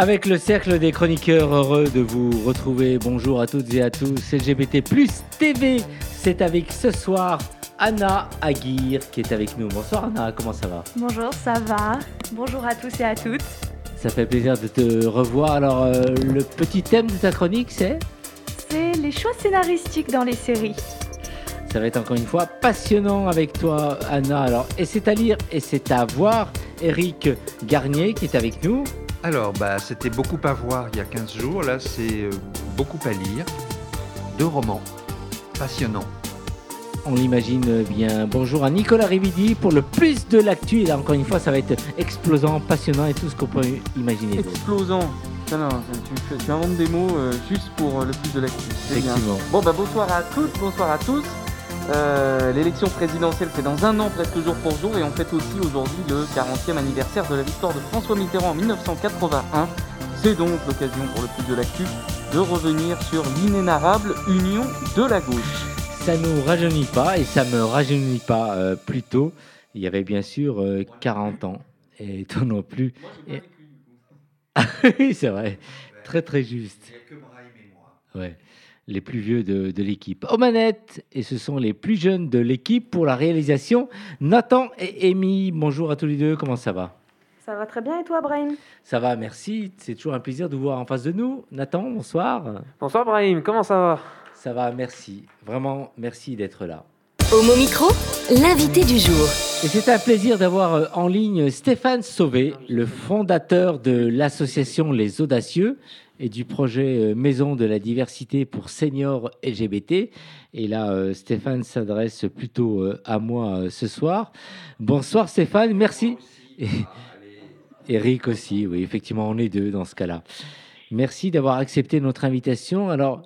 Avec le cercle des chroniqueurs, heureux de vous retrouver. Bonjour à toutes et à tous. LGBT TV, c'est avec ce soir Anna Aguirre qui est avec nous. Bonsoir Anna, comment ça va? Bonjour, ça va? Bonjour à tous et à toutes. Ça fait plaisir de te revoir. Alors, euh, le petit thème de ta chronique, c'est? C'est les choix scénaristiques dans les séries. Ça va être encore une fois passionnant avec toi, Anna. Alors, et c'est à lire et c'est à voir. Eric Garnier qui est avec nous. Alors, bah, c'était beaucoup à voir il y a 15 jours. Là, c'est euh, beaucoup à lire. Deux romans passionnants. On l'imagine bien. Bonjour à Nicolas Rividi pour le plus de l'actu. Et là, encore une fois, ça va être explosant, passionnant et tout ce qu'on peut imaginer. Explosant. Non, tu, tu inventes des mots euh, juste pour euh, le plus de l'actu. Bien. Effectivement. Bon, bah bonsoir à toutes, bonsoir à tous. Euh, L'élection présidentielle, c'est dans un an, presque jour pour jour, et on fête aussi aujourd'hui le 40e anniversaire de la victoire de François Mitterrand en 1981. C'est donc l'occasion pour le plus de l'actu de revenir sur l'inénarrable union de la gauche. Ça nous rajeunit pas et ça me rajeunit pas euh, plus tôt. Il y avait bien sûr euh, 40 ans. Et toi non plus. Et- oui, c'est vrai. Très très juste. Ouais. Les plus vieux de, de l'équipe. Aux manettes, et ce sont les plus jeunes de l'équipe pour la réalisation. Nathan et Amy, bonjour à tous les deux, comment ça va? Ça va très bien et toi, Brahim? Ça va, merci. C'est toujours un plaisir de vous voir en face de nous. Nathan, bonsoir. Bonsoir Brahim, comment ça va? Ça va, merci. Vraiment, merci d'être là. Homo Micro, l'invité du jour. Et c'est un plaisir d'avoir euh, en ligne Stéphane Sauvé, le fondateur de l'association Les Audacieux et du projet euh, Maison de la diversité pour seniors LGBT. Et là, euh, Stéphane s'adresse plutôt euh, à moi ce soir. Bonsoir Stéphane, merci. Eric aussi, oui, effectivement, on est deux dans ce cas-là. Merci d'avoir accepté notre invitation. Alors,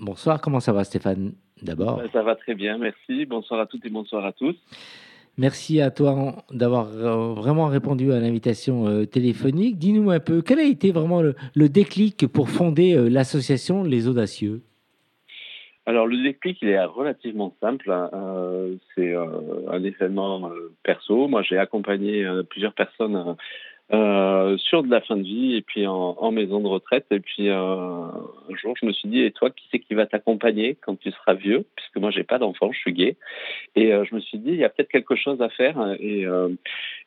bonsoir, comment ça va Stéphane D'abord? Ça va très bien, merci. Bonsoir à toutes et bonsoir à tous. Merci à toi d'avoir euh, vraiment répondu à l'invitation euh, téléphonique. Dis-nous un peu, quel a été vraiment le, déclic pour fonder euh, l'association Les Audacieux? Alors le déclic, il est relativement simple. hein. C'est un événement perso. Moi, j'ai accompagné plusieurs personnes euh, sur de la fin de vie et puis en, en maison de retraite. Et puis euh, un jour, je me suis dit, et toi, qui c'est qui va t'accompagner quand tu seras vieux? Puisque moi, j'ai pas d'enfant, je suis gay. Et euh, je me suis dit, il y a peut-être quelque chose à faire. Et, euh,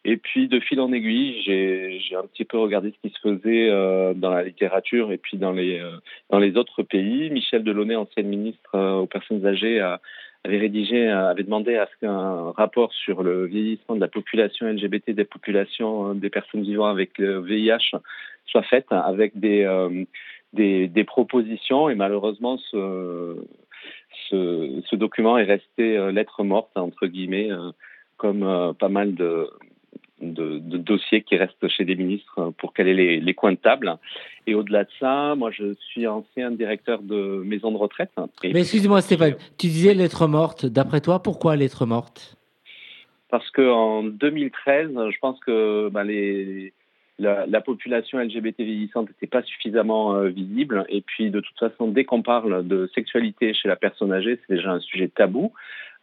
et puis, de fil en aiguille, j'ai j'ai un petit peu regardé ce qui se faisait euh, dans la littérature et puis dans les euh, dans les autres pays. Michel Delaunay, ancienne ministre aux personnes âgées, a- avait rédigé, euh, avait demandé à ce qu'un rapport sur le vieillissement de la population LGBT, des populations, euh, des personnes vivant avec le VIH soit fait avec des, euh, des, des propositions. Et malheureusement, ce, ce, ce document est resté euh, lettre morte, entre guillemets, comme pas mal de, de, de dossiers qui restent chez des ministres pour caler les, les coins de table. Et au-delà de ça, moi, je suis ancien directeur de maison de retraite. Et Mais excuse-moi Stéphane, tu disais lettre morte. D'après toi, pourquoi lettre morte parce qu'en 2013, je pense que bah, les, la, la population LGBT vieillissante n'était pas suffisamment euh, visible. Et puis, de toute façon, dès qu'on parle de sexualité chez la personne âgée, c'est déjà un sujet tabou.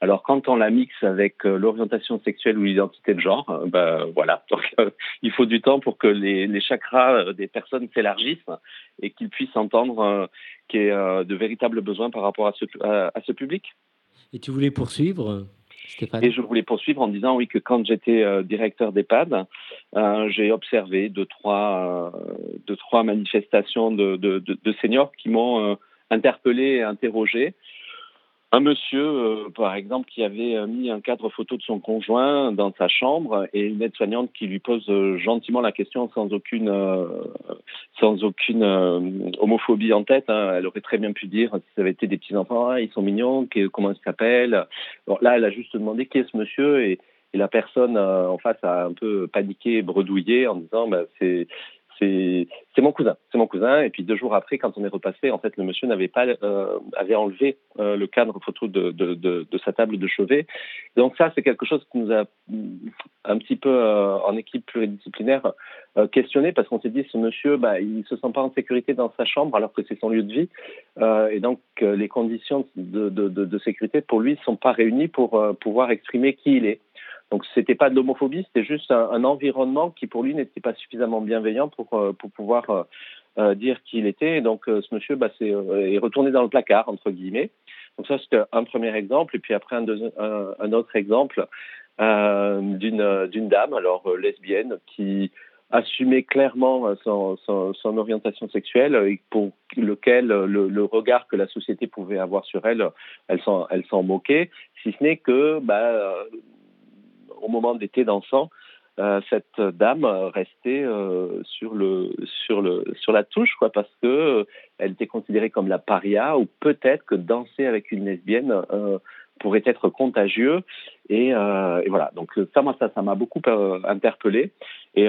Alors, quand on la mixe avec euh, l'orientation sexuelle ou l'identité de genre, euh, bah, voilà. Donc, euh, il faut du temps pour que les, les chakras des personnes s'élargissent et qu'ils puissent entendre euh, qu'il y ait euh, de véritables besoins par rapport à ce, à- à ce public. Et tu voulais poursuivre, Stéphane? Et je voulais poursuivre en disant oui que quand j'étais euh, directeur d'EHPAD, euh, j'ai observé deux trois euh, deux trois manifestations de, de, de, de seniors qui m'ont interpellé et interrogé. Un monsieur, euh, par exemple, qui avait euh, mis un cadre photo de son conjoint dans sa chambre et une aide-soignante qui lui pose euh, gentiment la question sans aucune, homophobie en tête. hein. Elle aurait très bien pu dire, si ça avait été des petits-enfants, Ah, ils sont mignons, comment ils s'appellent. Là, elle a juste demandé qui est ce monsieur? Et, la personne en face a un peu paniqué, bredouillé en disant bah, c'est c'est mon cousin, c'est mon cousin. Et puis deux jours après, quand on est repassé, en fait, le monsieur n'avait pas euh, avait enlevé euh, le cadre photo de, sa table de chevet. Donc ça, c'est quelque chose qui nous a un petit peu euh, en équipe pluridisciplinaire questionné parce qu'on s'est dit ce monsieur, bah, il se sent pas en sécurité dans sa chambre alors que c'est son lieu de vie. et donc les conditions de, sécurité pour lui sont pas réunies pour pouvoir exprimer qui il est. Donc c'était pas de l'homophobie, c'était juste un, environnement qui pour lui n'était pas suffisamment bienveillant pour, euh, pour pouvoir euh, euh, dire qui il était. Donc ce monsieur bah, est, retourné dans le placard entre guillemets. Donc ça c'était un premier exemple. Et puis après un, autre exemple d'une dame alors lesbienne qui assumait clairement son, orientation sexuelle et pour lequel le, regard que la société pouvait avoir sur elle, elle s'en moquait, si ce n'est que bah, au moment d'été dansant, euh, cette dame restait euh, sur le sur le sur la touche quoi parce que euh, elle était considérée comme la paria ou peut-être que danser avec une lesbienne pourrait être contagieux et, et, voilà donc ça moi ça m'a beaucoup interpellé et,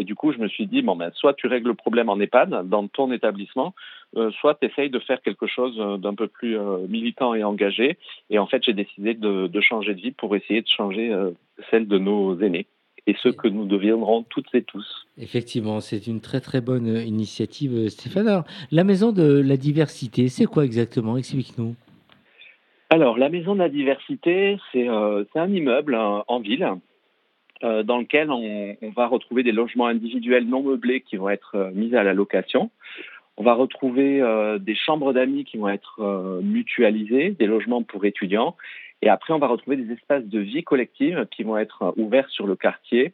du coup je me suis dit bon ben soit tu règles le problème en EHPAD dans ton établissement soit tu essayes de faire quelque chose d'un peu plus militant et engagé et en fait j'ai décidé de, changer de vie pour essayer de changer celle de nos aînés et ce que nous deviendrons toutes et tous. Effectivement, c'est une très très bonne initiative, Stéphane. Alors, la maison de la diversité, c'est quoi exactement? Explique-nous. Alors, la maison de la diversité, c'est euh, un immeuble euh, en ville euh, dans lequel on, on, va retrouver des logements individuels non meublés qui vont être mis à la location. On va retrouver des chambres d'amis qui vont être mutualisées, des logements pour étudiants et après, on va retrouver des espaces de vie collective qui vont être ouverts sur le quartier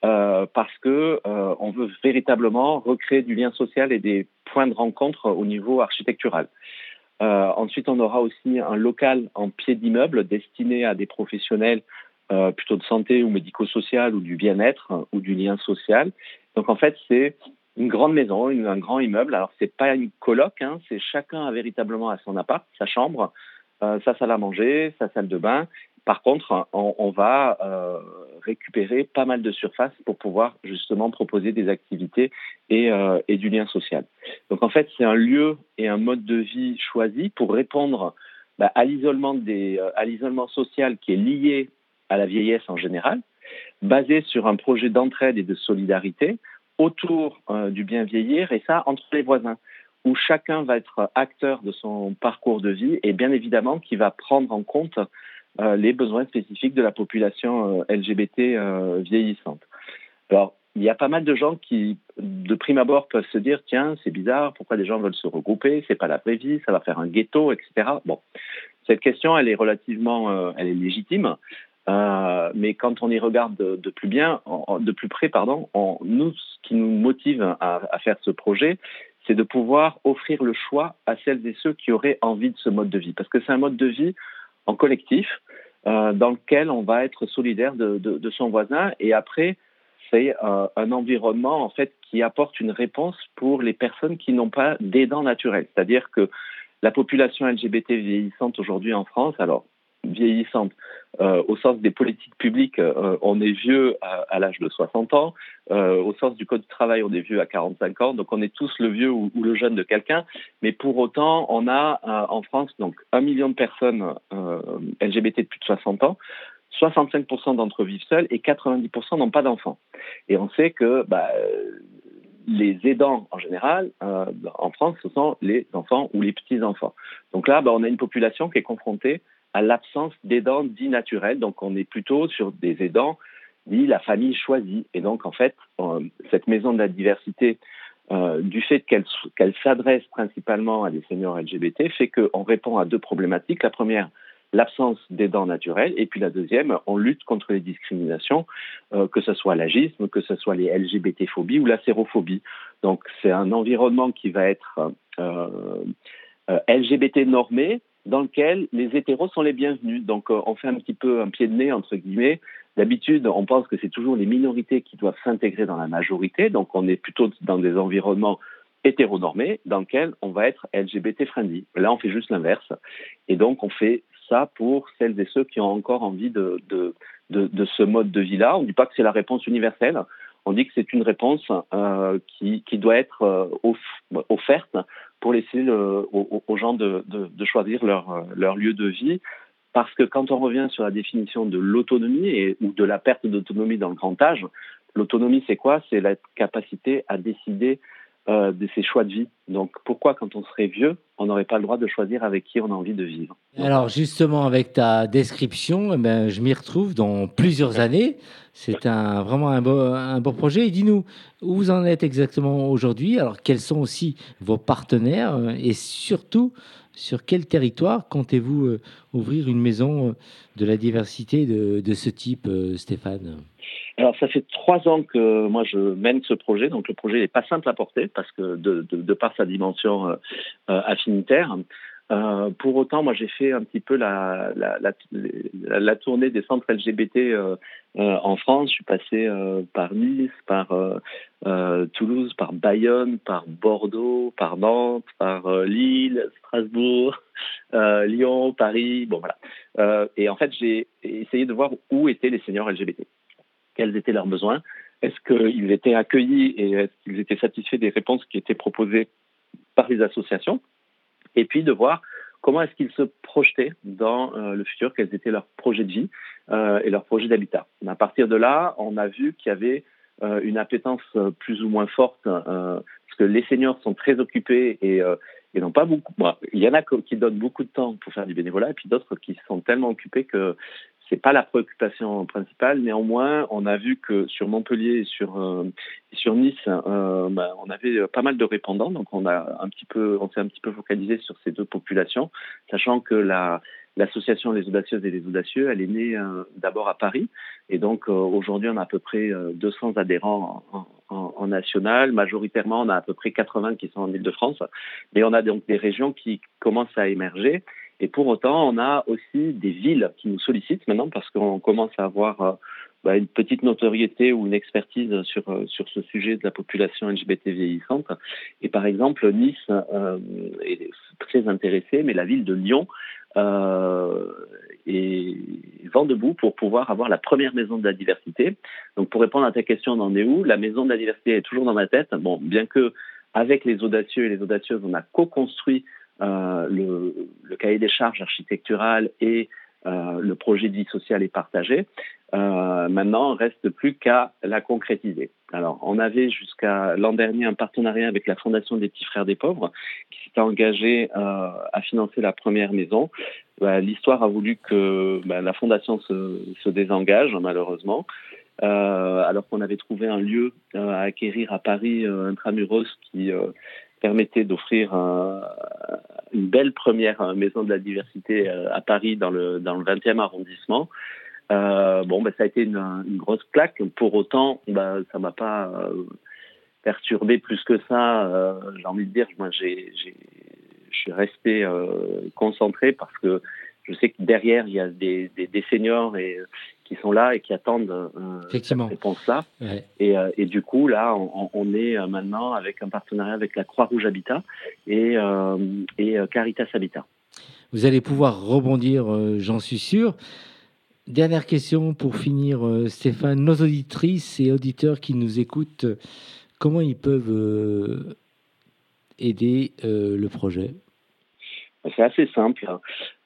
parce que on veut véritablement recréer du lien social et des points de rencontre au niveau architectural. Euh, ensuite, on aura aussi un local en pied d'immeuble destiné à des professionnels euh, plutôt de santé ou médico-social ou du bien-être hein, ou du lien social. Donc en fait, c'est une grande maison, un grand immeuble. Alors c'est pas une coloc, hein, c'est chacun a véritablement à son appart, sa chambre, euh, sa salle à manger, sa salle de bain. Par contre, on, va euh, récupérer pas mal de surface pour pouvoir justement proposer des activités et, euh, et du lien social. Donc en fait, c'est un lieu et un mode de vie choisi pour répondre bah, à l'isolement euh, à l'isolement social qui est lié à la vieillesse en général, basé sur un projet d'entraide et de solidarité autour du bien vieillir et ça entre les voisins où chacun va être acteur de son parcours de vie et bien évidemment qui va prendre en compte les besoins spécifiques de la population euh, LGBT euh, vieillissante. Alors, il y a pas mal de gens qui, de prime abord, peuvent se dire tiens, c'est bizarre, pourquoi des gens veulent se regrouper, c'est pas la vraie vie, ça va faire un ghetto, etc. Bon, cette question, elle est relativement, euh, elle est légitime. Euh, mais quand on y regarde de, plus bien, de plus près, pardon, on, nous, ce qui nous motive à faire ce projet, c'est de pouvoir offrir le choix à celles et ceux qui auraient envie de ce mode de vie. Parce que c'est un mode de vie en collectif euh, dans lequel on va être solidaire de, son voisin et après, c'est euh, un environnement en fait qui apporte une réponse pour les personnes qui n'ont pas d'aidants naturels. C'est-à-dire que la population LGBT vieillissante aujourd'hui en France, alors vieillissante, euh, au sens des politiques publiques, euh, on est vieux à, l'âge de 60 ans. Euh, au sens du code du travail, on est vieux à 45 ans. Donc on est tous le vieux ou, le jeune de quelqu'un. Mais pour autant, on a en France donc un million de personnes LGBT de plus de 60 ans. 65% d'entre eux vivent seuls et 90% n'ont pas d'enfants. Et on sait que bah, les aidants en général en France, ce sont les enfants ou les petits-enfants. Donc là, bah, on a une population qui est confrontée l'absence d'aidants dits naturels. Donc, on est plutôt sur des aidants dits la famille choisie. Et donc, en fait, euh, cette maison de la diversité, euh, du fait qu'elle qu s'adresse principalement à des seniors LGBT, fait qu'on répond à deux problématiques. La première, l'absence d'aidants naturels, et puis la deuxième, on lutte contre les discriminations, euh, que ce soit l'agisme, que ce soit les LGBT-phobies ou la sérophobie. Donc, c'est un environnement qui va être LGBT normé, dans lequel les hétéros sont les bienvenus. Donc euh, on fait un petit peu un pied de nez, entre guillemets. D'habitude, on pense que c'est toujours les minorités qui doivent s'intégrer dans la majorité, donc on est plutôt dans des environnements hétéronormés dans lesquels on va être LGBT friendly. Là, on fait juste l'inverse. Et donc, on fait ça pour celles et ceux qui ont encore envie de, de, de, de ce mode de vie-là. On ne dit pas que c'est la réponse universelle. on dit que c'est une réponse euh, qui, qui, doit être euh, offerte pour laisser aux, gens de, choisir leur, leur, lieu de vie. Parce que quand on revient sur la définition de l'autonomie ou de la perte d'autonomie dans le grand âge, l'autonomie c'est quoi? C'est la capacité à décider euh, de ses choix de vie. Donc pourquoi quand on serait vieux, on n'aurait pas le droit de choisir avec qui on a envie de vivre? Alors justement, avec ta description, eh ben, je m'y retrouve dans plusieurs années. C'est un, vraiment un beau, un beau projet. Dis-nous, où vous en êtes exactement aujourd'hui? Alors quels sont aussi vos partenaires? Et surtout, sur quel territoire comptez-vous euh, ouvrir une maison de la diversité de, ce type, Stéphane? Alors, ça fait trois ans que moi je mène ce projet. Donc, le projet n'est pas simple à porter parce que de, par sa dimension euh, euh affinitaire. Euh, pour autant, moi, j'ai fait un petit peu la, tournée des centres LGBT euh, euh, en France. Je suis passé par Nice, par Toulouse, par Bayonne, par Bordeaux, par Nantes, par Lille, Strasbourg, Lyon, Paris. Bon, voilà. et en fait, j'ai essayé de voir où étaient les seniors LGBT quels étaient leurs besoins, est-ce qu'ils étaient accueillis et est-ce qu'ils étaient satisfaits des réponses qui étaient proposées par les associations, et puis de voir comment est-ce qu'ils se projetaient dans euh, le futur, quels étaient leurs projets de vie euh, et leurs projets d'habitat. À partir de là, on a vu qu'il y avait euh, une appétence plus ou moins forte, parce que les seniors sont très occupés et, et n'ont pas beaucoup. il y en a qui donnent beaucoup de temps pour faire du bénévolat, et puis d'autres qui sont tellement occupés que c'est pas la préoccupation principale. Néanmoins, on a vu que sur Montpellier et sur euh, Nice, euh, bah, on avait pas mal de répondants, donc on a un petit peu, on s'est un petit peu focalisé sur ces deux populations, sachant que la L'association Les Audacieuses et les Audacieux, elle est née euh, d'abord à Paris. Et donc, aujourd'hui, on a à peu près 200 adhérents en, en, en, national. Majoritairement, on a à peu près 80 qui sont en Ile-de-France. Mais on a donc des régions qui commencent à émerger. Et pour autant, on a aussi des villes qui nous sollicitent maintenant parce qu'on commence à avoir euh, bah, une petite notoriété ou une expertise sur, euh, sur ce sujet de la population LGBT vieillissante. Et par exemple, Nice euh, est très intéressée, mais la ville de Lyon euh, vent debout pour pouvoir avoir la première maison de la diversité. Donc pour répondre à ta question, on en est où? La maison de la diversité est toujours dans ma tête. Bon, bien que avec les audacieux et les audacieuses, on a co-construit le, le, cahier des charges architecturales et euh, le projet de vie sociale est partagé. Euh, maintenant, reste plus qu'à la concrétiser. Alors, on avait jusqu'à l'an dernier un partenariat avec la Fondation des Petits Frères des Pauvres qui s'était engagé euh, à financer la première maison. Bah, L'histoire a voulu que bah, la Fondation se, se, désengage, malheureusement. Euh, alors qu'on avait trouvé un lieu euh, à acquérir à Paris, euh, intramuros, qui permettait d'offrir une belle première maison de la diversité euh, à Paris dans le, dans le 20e arrondissement. Euh, bon, ben, ça a été une, grosse claque. Pour autant, ben, ça m'a pas euh, perturbé plus que ça. J'ai envie de dire, moi, j'ai, je suis resté concentré parce que je sais que derrière, il y a des, des, des seniors et qui sont là et qui attendent euh, cette réponse-là. Ouais. Et, euh, et, du coup, là, on, on, est euh, maintenant avec un partenariat avec la Croix-Rouge Habitat et, et Caritas Habitat. Vous allez pouvoir rebondir, j'en suis sûr. Dernière question pour finir, Stéphane. Nos auditrices et auditeurs qui nous écoutent, comment ils peuvent aider le projet? C'est assez simple.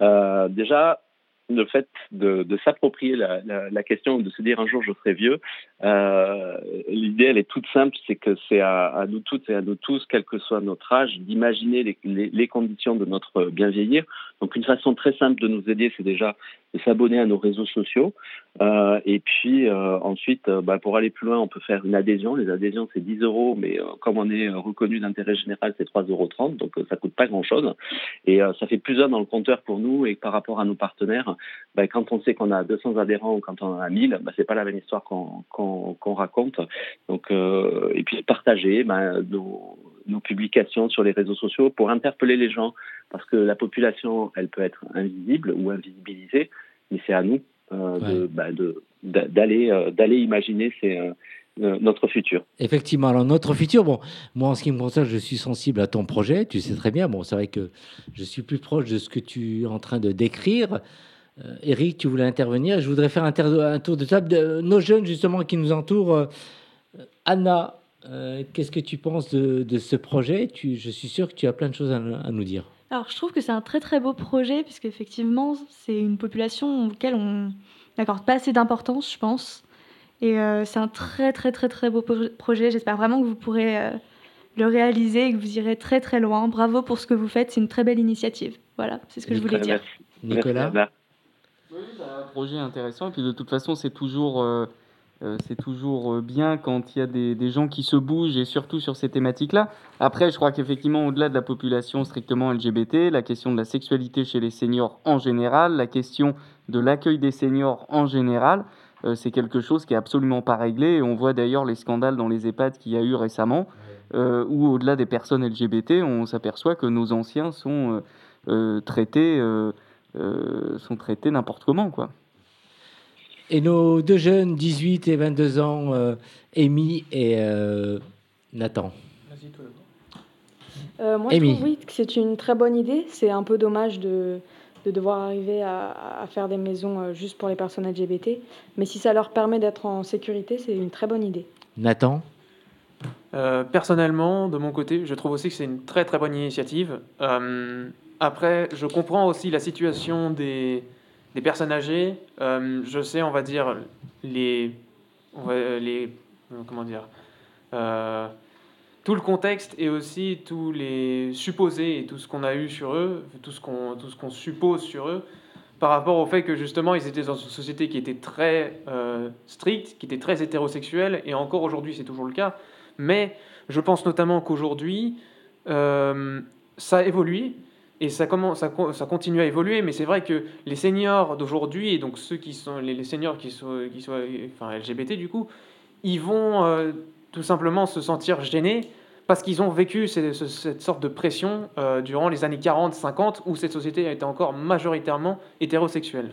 Euh, déjà, le fait de, s'approprier la, question, de se dire un jour je serai vieux, euh, l'idée elle est toute simple, c'est que c'est à, nous toutes et à nous tous, quel que soit notre âge, d'imaginer les, conditions de notre bien vieillir. Donc une façon très simple de nous aider, c'est déjà de s'abonner à nos réseaux sociaux. Euh, et puis euh, ensuite, bah, pour aller plus loin, on peut faire une adhésion. Les adhésions, c'est 10 euros, mais comme on est reconnu d'intérêt général, c'est 3,30 euros, donc ça coûte pas grand-chose. Et ça fait plus d'un dans le compteur pour nous. Et par rapport à nos partenaires, bah, quand on sait qu'on a 200 adhérents ou quand on en a 1000, bah, c'est pas la même histoire qu'on qu qu raconte. Donc, et puis partager bah, nos, nos publications sur les réseaux sociaux pour interpeller les gens, parce que la population, elle peut être invisible ou invisibilisée, mais c'est à nous euh, ouais. d'aller euh, d'aller imaginer ces, euh, notre futur. Effectivement, alors notre futur, bon, moi en ce qui me concerne, je suis sensible à ton projet, tu sais très bien, bon, c'est vrai que je suis plus proche de ce que tu es en train de décrire. Euh, Eric, tu voulais intervenir, je voudrais faire un, un, tour de table de nos jeunes justement qui nous entourent. Anna, euh, qu'est-ce que tu penses de, ce projet? Tu, Je suis sûr que tu as plein de choses à, nous dire. Alors, je trouve que c'est un très très beau projet, puisque effectivement, c'est une population auquel on n'accorde pas assez d'importance, je pense. Et euh, c'est un très très très très beau projet. J'espère vraiment que vous pourrez euh, le réaliser et que vous irez très très loin. Bravo pour ce que vous faites, c'est une très belle initiative. Voilà, c'est ce que je voulais dire. Nicolas? Oui, c'est un projet intéressant. Et puis de toute façon, c'est toujours euh, c'est toujours euh, bien quand il y a des, gens qui se bougent et surtout sur ces thématiques-là. Après, je crois qu'effectivement, au-delà de la population strictement LGBT, la question de la sexualité chez les seniors en général, la question de l'accueil des seniors en général, euh, c'est quelque chose qui est absolument pas réglé. Et on voit d'ailleurs les scandales dans les EHPAD qu'il y a eu récemment, où au-delà des personnes LGBT, on s'aperçoit que nos anciens sont traités, sont traités n'importe comment, quoi. Et nos deux jeunes, 18 et 22 ans, euh, Amy et euh, Nathan. Euh, moi, je trouve oui, que c'est une très bonne idée. C'est un peu dommage de, de devoir arriver à, à, faire des maisons euh, juste pour les personnes LGBT. Mais si ça leur permet d'être en sécurité, c'est une très bonne idée. Nathan Personnellement, de mon côté, je trouve aussi que c'est une très très bonne initiative. Après, je comprends aussi la situation des, des personnes âgées, euh, je sais, on va dire, les. les comment dire euh, Tout le contexte et aussi tous les supposés et tout ce qu'on a eu sur eux, tout ce qu'on qu'on suppose sur eux, par rapport au fait que justement ils étaient dans une société qui était très euh, stricte, qui était très hétérosexuelle, et encore aujourd'hui c'est toujours le cas. Mais je pense notamment qu'aujourd'hui, ça a évolué et ça, commence, ça, continue à évoluer, mais c'est vrai que les seniors d'aujourd'hui, et donc ceux qui sont les, seniors qui sont, qui enfin, LGBT du coup, ils vont euh, tout simplement se sentir gênés parce qu'ils ont vécu cette, cette, sorte de pression euh, durant les années 40-50 où cette société était encore majoritairement hétérosexuelle.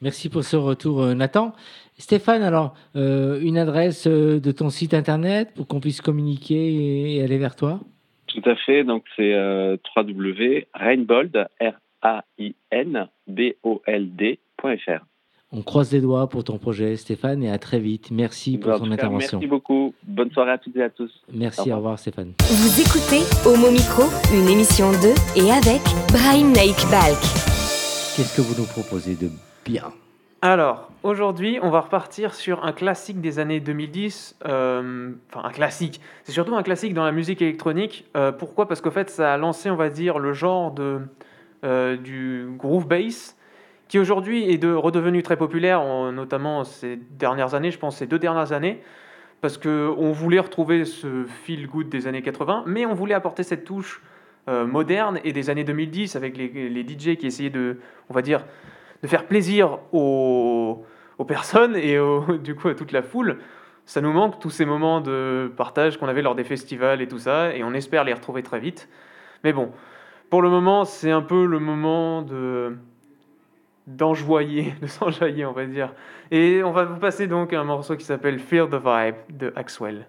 Merci pour ce retour, euh, Nathan. Stéphane, alors, une adresse de ton site internet pour qu'on puisse communiquer et aller vers toi? Tout à fait. Donc, c'est euh, www.rainbold, R-A-I-N-B-O-L-D.fr. On croise les doigts pour ton projet, Stéphane, et à très vite. Merci pour ton intervention. Merci beaucoup. Bonne soirée à toutes et à tous. Merci, au revoir, Stéphane. Vous écoutez Homo Micro, une émission de et avec Brahim Naik Balk. Qu'est-ce que vous nous proposez de bien? Alors, aujourd'hui, on va repartir sur un classique des années 2010. Euh, enfin, un classique. C'est surtout un classique dans la musique électronique. Euh, pourquoi? Parce qu'en fait, ça a lancé, on va dire, le genre de, euh, du groove bass, qui aujourd'hui est de, redevenu très populaire, notamment ces dernières années, je pense ces deux dernières années, parce qu'on voulait retrouver ce feel good des années 80, mais on voulait apporter cette touche moderne et des années 2010 avec les, les DJ qui essayaient de, on va dire, de faire plaisir aux, personnes et du coup à toute la foule. Ça nous manque tous ces moments de partage qu'on avait lors des festivals et tout ça, et on espère les retrouver très vite. Mais bon, pour le moment, c'est un peu le moment de d'enjoyer, de s'enjailler, on va dire. Et on va vous passer donc un morceau qui s'appelle Feel the Vibe de Axwell.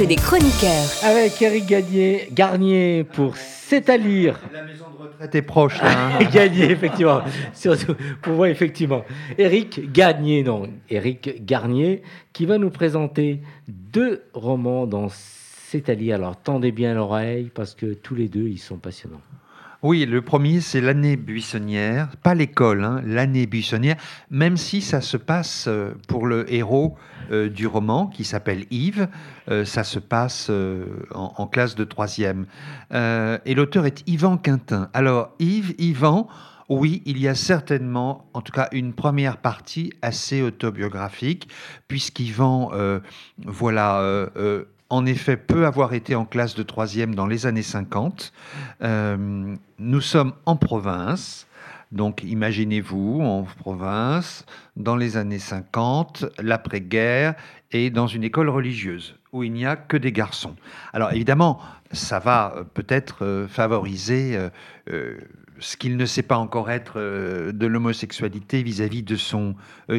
Cercle des chroniqueurs. Avec Eric Garnier, Garnier pour C'est à lire. La maison de retraite est proche. Là, hein. Gagné, effectivement. Surtout pour moi, effectivement. Eric Gagné, non. Eric Garnier, qui va nous présenter deux romans dans C'est à lire. Alors, tendez bien l'oreille, parce que tous les deux, ils sont passionnants. Oui, le premier, c'est l'année buissonnière, pas l'école, hein, l'année buissonnière, même si ça se passe euh, pour le héros euh, du roman, qui s'appelle Yves, euh, ça se passe en, en classe de troisième. Et l'auteur est Yvan Quintin. Alors, Yves, Yvan, oui, il y a certainement, en tout cas, une première partie assez autobiographique, puisqu'Yvan, voilà, en effet, peut avoir été en classe de troisième dans les années 50. Euh, nous sommes en province. Donc imaginez-vous en province, dans les années 50, l'après-guerre, et dans une école religieuse où il n'y a que des garçons. Alors évidemment, ça va euh, peut-être euh, favoriser ce qu'il ne sait pas encore être de l'homosexualité vis-à-vis de son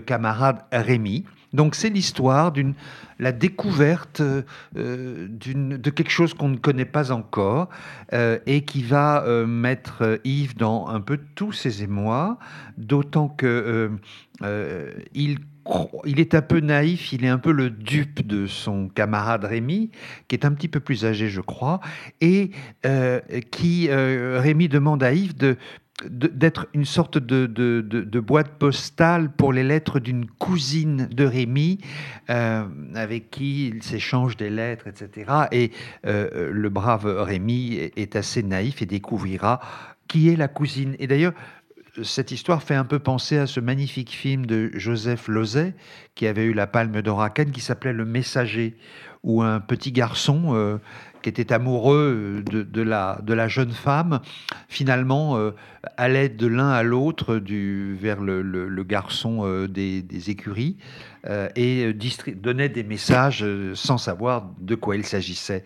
camarade Rémi. Donc c'est l'histoire d'une la découverte euh, de quelque chose qu'on ne connaît pas encore euh, et qui va euh, mettre Yves dans un peu tous ses émois, d'autant que il il est un peu naïf, il est un peu le dupe de son camarade Rémi, qui est un petit peu plus âgé, je crois, et qui Rémi demande à Yves de- d'être une sorte de, de- boîte postale pour les lettres d'une cousine de Rémi, euh, avec qui il s'échange des lettres, etc. Et euh, le brave Rémi est, assez naïf et découvrira qui est la cousine. Et d'ailleurs, cette histoire fait un peu penser à ce magnifique film de Joseph Lozay, qui avait eu la Palme d'Or à Cannes, qui s'appelait Le Messager, où un petit garçon euh, qui était amoureux de, de la, jeune femme, finalement euh, allait de l'un à l'autre vers le, garçon euh, des, écuries euh, et euh, donnait des messages euh, sans savoir de quoi il s'agissait.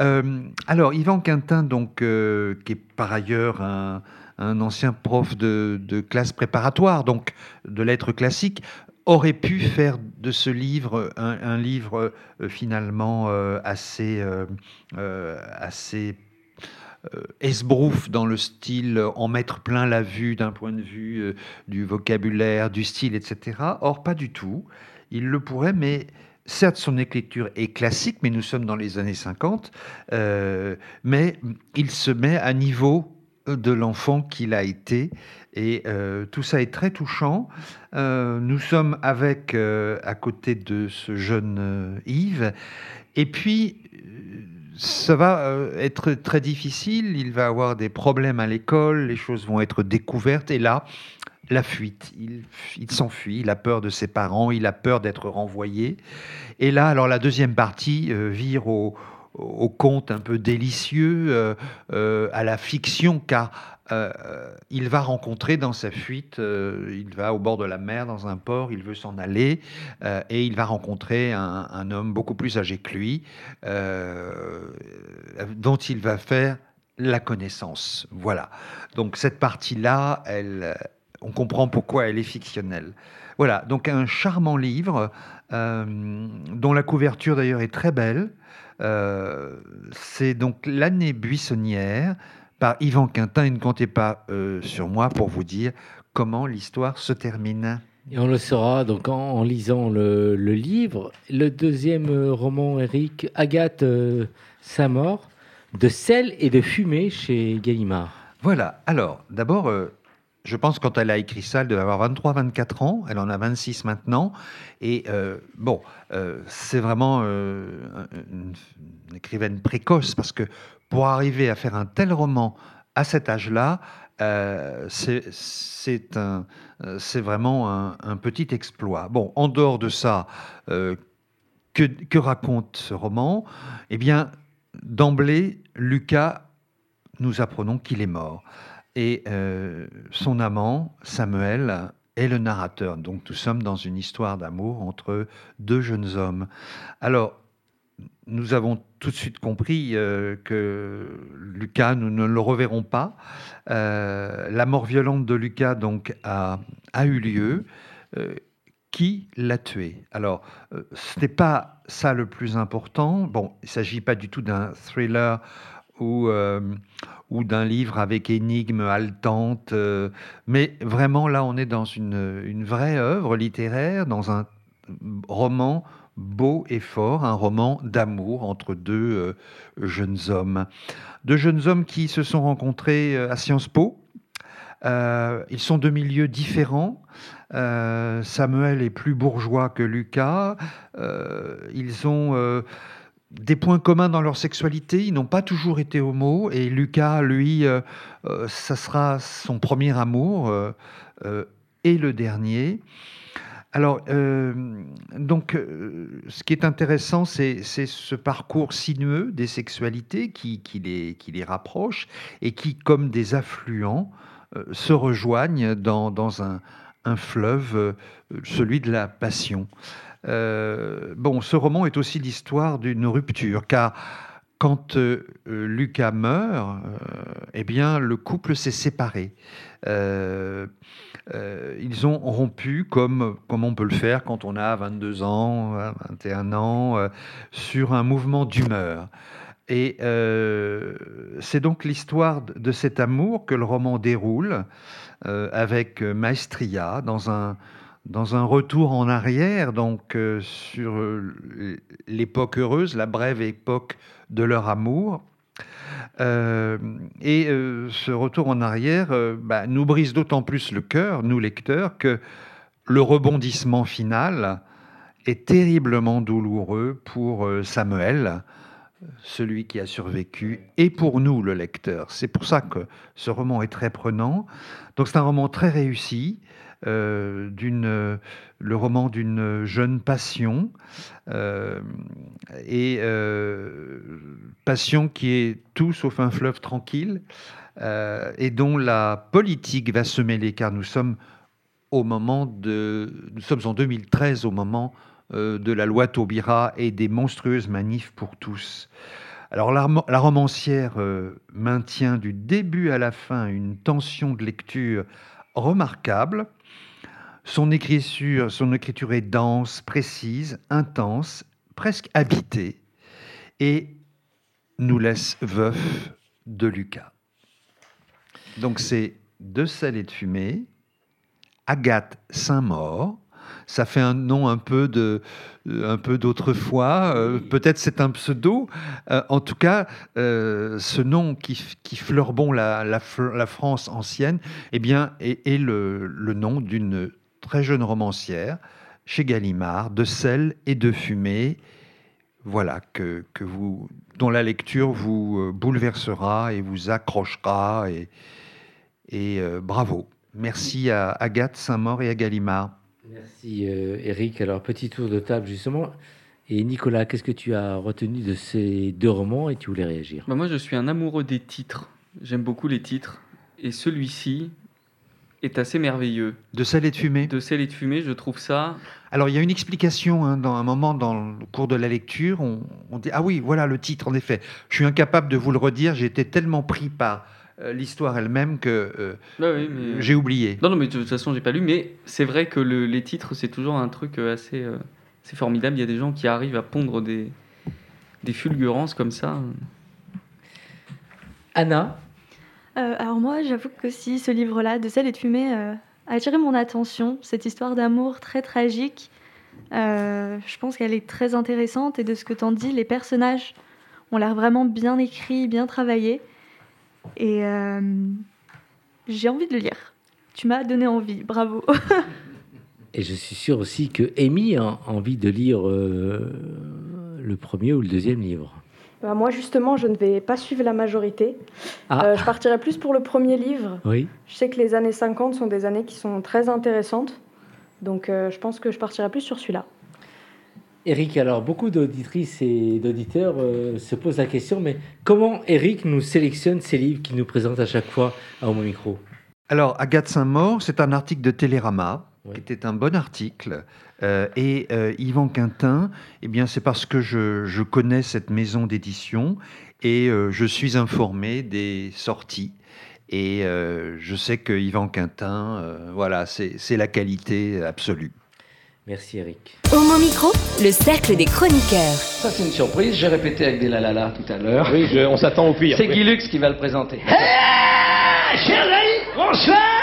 Euh, alors, Yvan Quintin, donc, euh, qui est par ailleurs un, ancien prof de classe préparatoire, donc de lettres classiques, aurait pu faire de ce livre un, livre euh, finalement euh, assez, euh, assez esbrouf dans le style, en mettre plein la vue d'un point de vue du vocabulaire, du style, etc. Or, pas du tout. Il le pourrait, mais certes, son écriture est classique, mais nous sommes dans les années 50, euh, mais il se met à niveau de l'enfant qu'il a été, et euh, tout ça est très touchant. Euh, nous sommes avec, euh, à côté de ce jeune Yves, et puis ça va être très difficile, il va avoir des problèmes à l'école, les choses vont être découvertes, et là, la fuite, il, s'enfuit, il a peur de ses parents, il a peur d'être renvoyé. Et là, alors la deuxième partie vire au, conte un peu délicieux, à la fiction, car il va rencontrer dans sa fuite, euh, il va au bord de la mer, dans un port, il veut s'en aller, euh, et il va rencontrer un, homme beaucoup plus âgé que lui, euh, dont il va faire la connaissance. Voilà. Donc cette partie-là, on comprend pourquoi elle est fictionnelle. Voilà, donc un charmant livre euh, dont la couverture d'ailleurs est très belle. Euh, c'est donc L'année buissonnière par Yvan Quintin. Et ne comptez pas euh, sur moi pour vous dire comment l'histoire se termine. Et on le saura donc en, en lisant le, le livre. Le deuxième euh, roman, Eric, Agathe euh, Samor, de sel et de fumée chez Gallimard. Voilà, alors d'abord, euh, je pense quand elle a écrit ça, elle devait avoir 23-24 ans, elle en a 26 maintenant, et euh, bon, c'est vraiment une, une écrivaine précoce, parce que pour arriver à faire un tel roman à cet âge-là, euh, euh, c'est vraiment un, petit exploit. Bon, en dehors de ça, euh, que, que raconte ce roman? Eh bien, d'emblée, Lucas, nous apprenons qu'il est mort. Et son amant, Samuel, est le narrateur. Donc nous sommes dans une histoire d'amour entre deux jeunes hommes. Alors, nous avons tout de suite compris euh, que Lucas, nous ne le reverrons pas. Euh, la mort violente de Lucas donc a, eu lieu. Euh, qui l'a tué? Alors, ce n'est pas ça le plus important. Bon, il ne s'agit pas du tout d'un thriller ou, d'un livre avec énigmes haletantes, mais vraiment là, on est dans une, une vraie œuvre littéraire, dans un roman beau et fort, un roman d'amour entre deux jeunes hommes. Deux jeunes hommes qui se sont rencontrés à Sciences Po. ils sont de milieux différents. Euh, Samuel est plus bourgeois que Lucas. Euh, ils ont euh, des points communs dans leur sexualité. Ils n'ont pas toujours été homo. Et Lucas, lui, ça sera son premier amour et le dernier. Alors, donc, ce qui est intéressant, c'est ce parcours sinueux des sexualités qui, les, rapproche et qui, comme des affluents, se rejoignent dans, un, un fleuve, euh, celui de la passion. Euh, bon, ce roman est aussi l'histoire d'une rupture, car quand euh, Lucas meurt, eh bien, le couple s'est séparé. Ils ont rompu comme, comme on peut le faire quand on a 22 ans, 21 ans, sur un mouvement d'humeur. Et c'est donc l'histoire de cet amour que le roman déroule. Euh, avec euh, maestria dans un, dans un retour en arrière, donc euh, sur l'époque heureuse, la brève époque de leur amour. Et ce retour en arrière bah, nous brise d'autant plus le cœur, nous lecteurs, que le rebondissement final est terriblement douloureux pour Samuel, celui qui a survécu, et pour nous, le lecteur. C'est pour ça que ce roman est très prenant. Donc c'est un roman très réussi, euh, d'une, le roman d'une jeune passion, euh, et euh, passion qui est tout sauf un fleuve tranquille, et dont la politique va se mêler, car nous sommes au moment de, nous sommes en 2013 au moment de la loi Taubira et des monstrueuses manifs pour tous. Alors la, romancière euh, maintient du début à la fin une tension de lecture remarquable. Son écriture, son écriture est dense, précise, intense, presque habitée, et nous laisse veuf de Lucas. Donc c'est De sel et de fumée, Agathe Saint-Maur, ça fait un nom un peu de euh, un peu d'autrefois. Euh, peut-être c'est un pseudo. Euh, en tout cas, ce nom qui, qui fleurbon la, la, la, France ancienne, eh bien, est, est le, le, nom d'une très jeune romancière chez Gallimard, de sel et de fumée. Voilà, que, que vous, dont la lecture vous bouleversera et vous accrochera. Et, et bravo. Merci à Agathe Saint-Maur et à Gallimard. Merci euh, Eric. Alors petit tour de table justement. Et Nicolas, qu'est-ce que tu as retenu de ces deux romans et tu voulais réagir? Bah Moi je suis un amoureux des titres. J'aime beaucoup les titres. Et celui-ci est assez merveilleux. De sel et de fumée De sel et de fumée, je trouve ça. Alors il y a une explication hein, dans un moment dans le cours de la lecture. On, on dit Ah oui, voilà le titre en effet. Je suis incapable de vous le redire. J'ai été tellement pris par euh, l'histoire elle-même que euh, bah j'ai oublié. Non, non, mais de toute façon, j'ai pas lu. Mais c'est vrai que les titres, c'est toujours un truc euh, assez, c'est formidable. Il y a des gens qui arrivent à pondre des, des fulgurances comme ça. Anna? Alors moi, j'avoue que si ce livre-là, De sel et de fumée, a attiré mon attention, cette histoire d'amour très tragique, je pense qu'elle est très intéressante. Et de ce que tu en dis, les personnages ont l'air vraiment bien écrits, bien travaillés. Et euh, j'ai envie de le lire. Tu m'as donné envie, bravo. Et je suis sûr aussi que Amy a envie de lire euh, le premier ou le deuxième livre. Bah, moi, justement, je ne vais pas suivre la majorité. Ah. Euh, je partirai plus pour le premier livre. Oui. Je sais que les années 50 sont des années qui sont très intéressantes. Donc, je pense que je partirai plus sur celui-là. Eric, alors beaucoup d'auditrices et d'auditeurs euh, se posent la question, mais comment Eric nous sélectionne ces livres qu'il nous présente à chaque fois à Homo Micro? Alors, Agathe Saint-Maur, c'est un article de Télérama, qui était un bon article. Euh, et euh, Yvan Quintin, eh bien, c'est parce que je, je, connais cette maison d'édition et je suis informé des sorties. Et je sais que Yvan Quintin, voilà, c'est la qualité absolue. Merci Eric. Homo Micro, le cercle des chroniqueurs. Ça, c'est une surprise. J'ai répété avec des lalala tout à l'heure. Oui, je- on s'attend au pire. C'est Guy Lux qui va le présenter. Hey, chers amis, bonsoir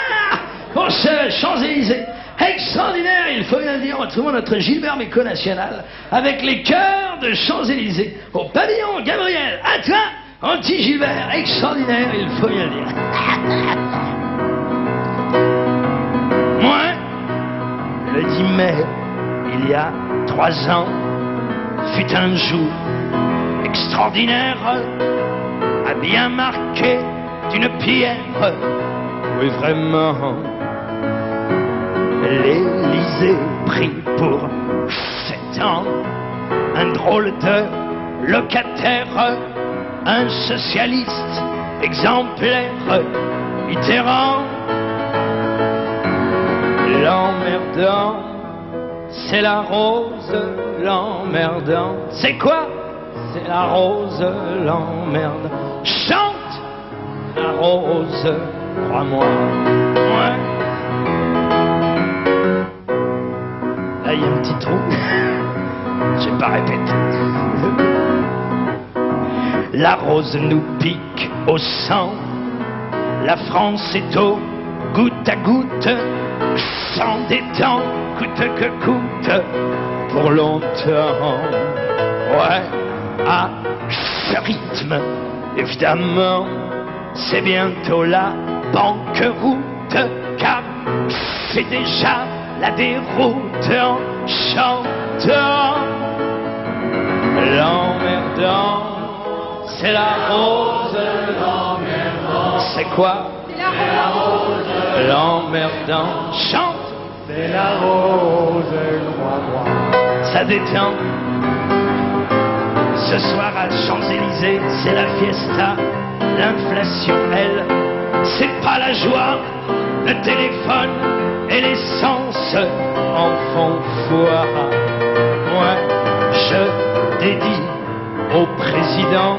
ce Champs-Élysées extraordinaire, il faut bien le dire, retrouvons notre Gilbert Méco national avec les chœurs de Champs-Élysées au pavillon Gabriel. Toi, anti-Gilbert, extraordinaire, il faut bien le dire. Moi, le 10 mai, il y a trois ans, fut un jour extraordinaire, à bien marqué d'une pierre. Oui, vraiment, l'Élysée prit pour sept ans un drôle de locataire, un socialiste exemplaire, Mitterrand. L'emmerdant, c'est la rose, l'emmerdant. C'est quoi? C'est la rose, l'emmerde. Chante la rose, crois-moi. La rose nous pique au sang. La France est au goutte à goutte, sans détend, coûte que coûte, pour longtemps. Ouais, à ce rythme, évidemment, c'est bientôt la banqueroute, car c'est déjà la déroute en chantant. L'emmerdant, c'est la rose, l'emmerdant. C'est quoi L'emmerdant chante. C'est la rose. Ça détend. Ce soir à Champs-Élysées, c'est la fiesta. L'inflation, elle, c'est pas la joie. Le téléphone et l'essence en font foi. Moi, je dédie au président.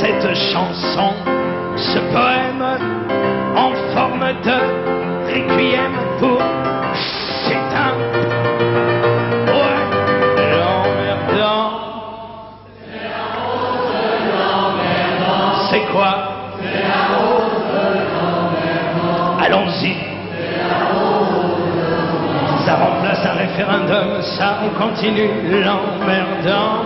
Cette chanson, ce poème en forme de requiem pour c'est un ouais, l'emmerdant. C'est quoi Allons-y. Référendum, ça on continue l'emmerdant.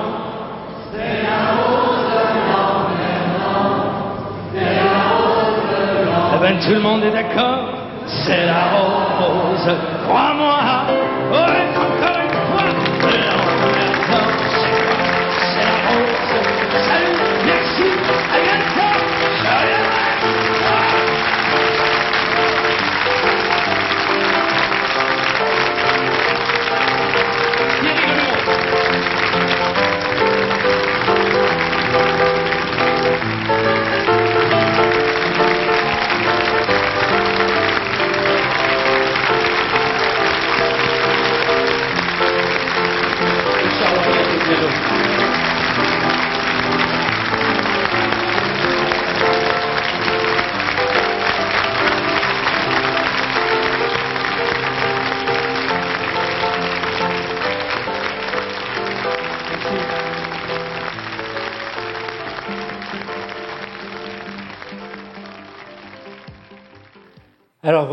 Eh ben tout le monde est d'accord, c'est la rose. Crois-moi, ouais, encore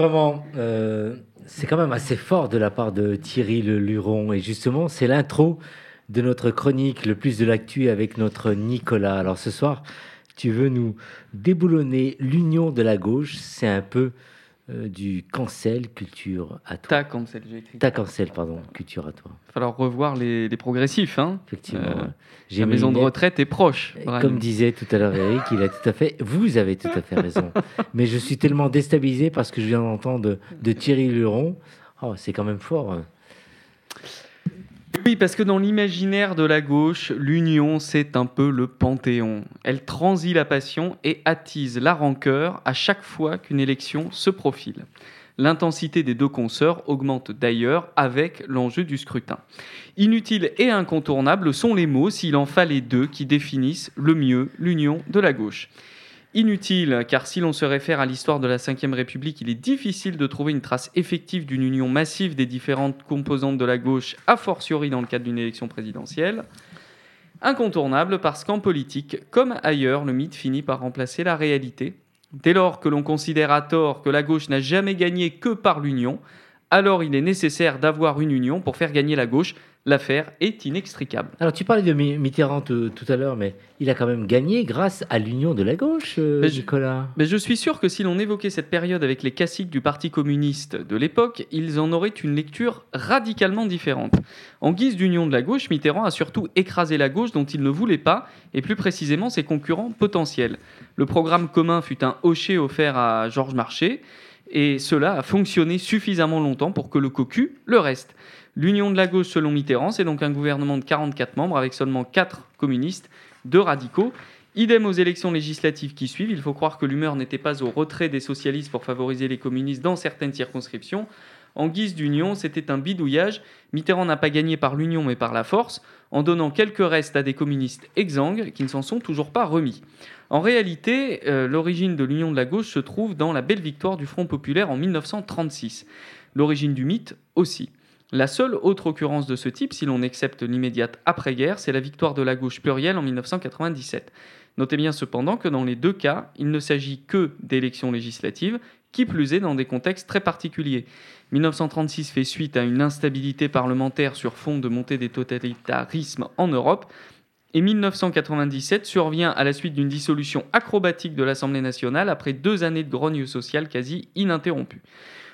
vraiment, euh, c'est quand même assez fort de la part de Thierry Le Luron. Et justement, c'est l'intro de notre chronique Le plus de l'actu avec notre Nicolas. Alors ce soir, tu veux nous déboulonner l'union de la gauche. C'est un peu euh, du cancel culture à toi. Ta cancel, j'ai écrit. Ta cancel, pardon, culture à toi. Il va falloir revoir les, les progressifs. Hein. Effectivement. Euh. La maison de retraite est proche. Brian. Comme disait tout à l'heure Eric, il a tout à fait. Vous avez tout à fait raison. Mais je suis tellement déstabilisé parce que je viens d'entendre de, de Thierry Luron. Oh, c'est quand même fort. Oui, parce que dans l'imaginaire de la gauche, l'union, c'est un peu le panthéon. Elle transit la passion et attise la rancœur à chaque fois qu'une élection se profile. L'intensité des deux consoeurs augmente d'ailleurs avec l'enjeu du scrutin. Inutile et incontournable sont les mots, s'il en fallait deux, qui définissent le mieux l'union de la gauche. Inutile, car si l'on se réfère à l'histoire de la Ve République, il est difficile de trouver une trace effective d'une union massive des différentes composantes de la gauche, a fortiori dans le cadre d'une élection présidentielle. Incontournable parce qu'en politique, comme ailleurs, le mythe finit par remplacer la réalité. Dès lors que l'on considère à tort que la gauche n'a jamais gagné que par l'union, alors il est nécessaire d'avoir une union pour faire gagner la gauche, l'affaire est inextricable. Alors tu parlais de Mitterrand tout, à l'heure, mais il a quand même gagné grâce à l'union de la gauche, euh, Nicolas. mais je suis sûr que si l'on évoquait cette période avec les classiques du Parti communiste de l'époque, ils en auraient une lecture radicalement différente. En guise d'union de la gauche, Mitterrand a surtout écrasé la gauche dont il ne voulait pas, et plus précisément ses concurrents potentiels. Le programme commun fut un hocher offert à Georges Marchais, et cela a fonctionné suffisamment longtemps pour que le cocu le reste. L'union de la gauche, selon Mitterrand, c'est donc un gouvernement de 44 membres avec seulement 4 communistes, 2 radicaux. Idem aux élections législatives qui suivent. Il faut croire que l'humeur n'était pas au retrait des socialistes pour favoriser les communistes dans certaines circonscriptions. En guise d'union, c'était un bidouillage. Mitterrand n'a pas gagné par l'union mais par la force, en donnant quelques restes à des communistes exsangues qui ne s'en sont toujours pas remis. En réalité, euh, l'origine de l'union de la gauche se trouve dans la belle victoire du Front populaire en 1936. L'origine du mythe aussi. La seule autre occurrence de ce type, si l'on accepte l'immédiate après-guerre, c'est la victoire de la gauche plurielle en 1997. Notez bien cependant que dans les deux cas, il ne s'agit que d'élections législatives, qui plus est dans des contextes très particuliers. 1936 fait suite à une instabilité parlementaire sur fond de montée des totalitarismes en Europe, et 1997 survient à la suite d'une dissolution acrobatique de l'Assemblée nationale après deux années de grogne sociale quasi ininterrompue.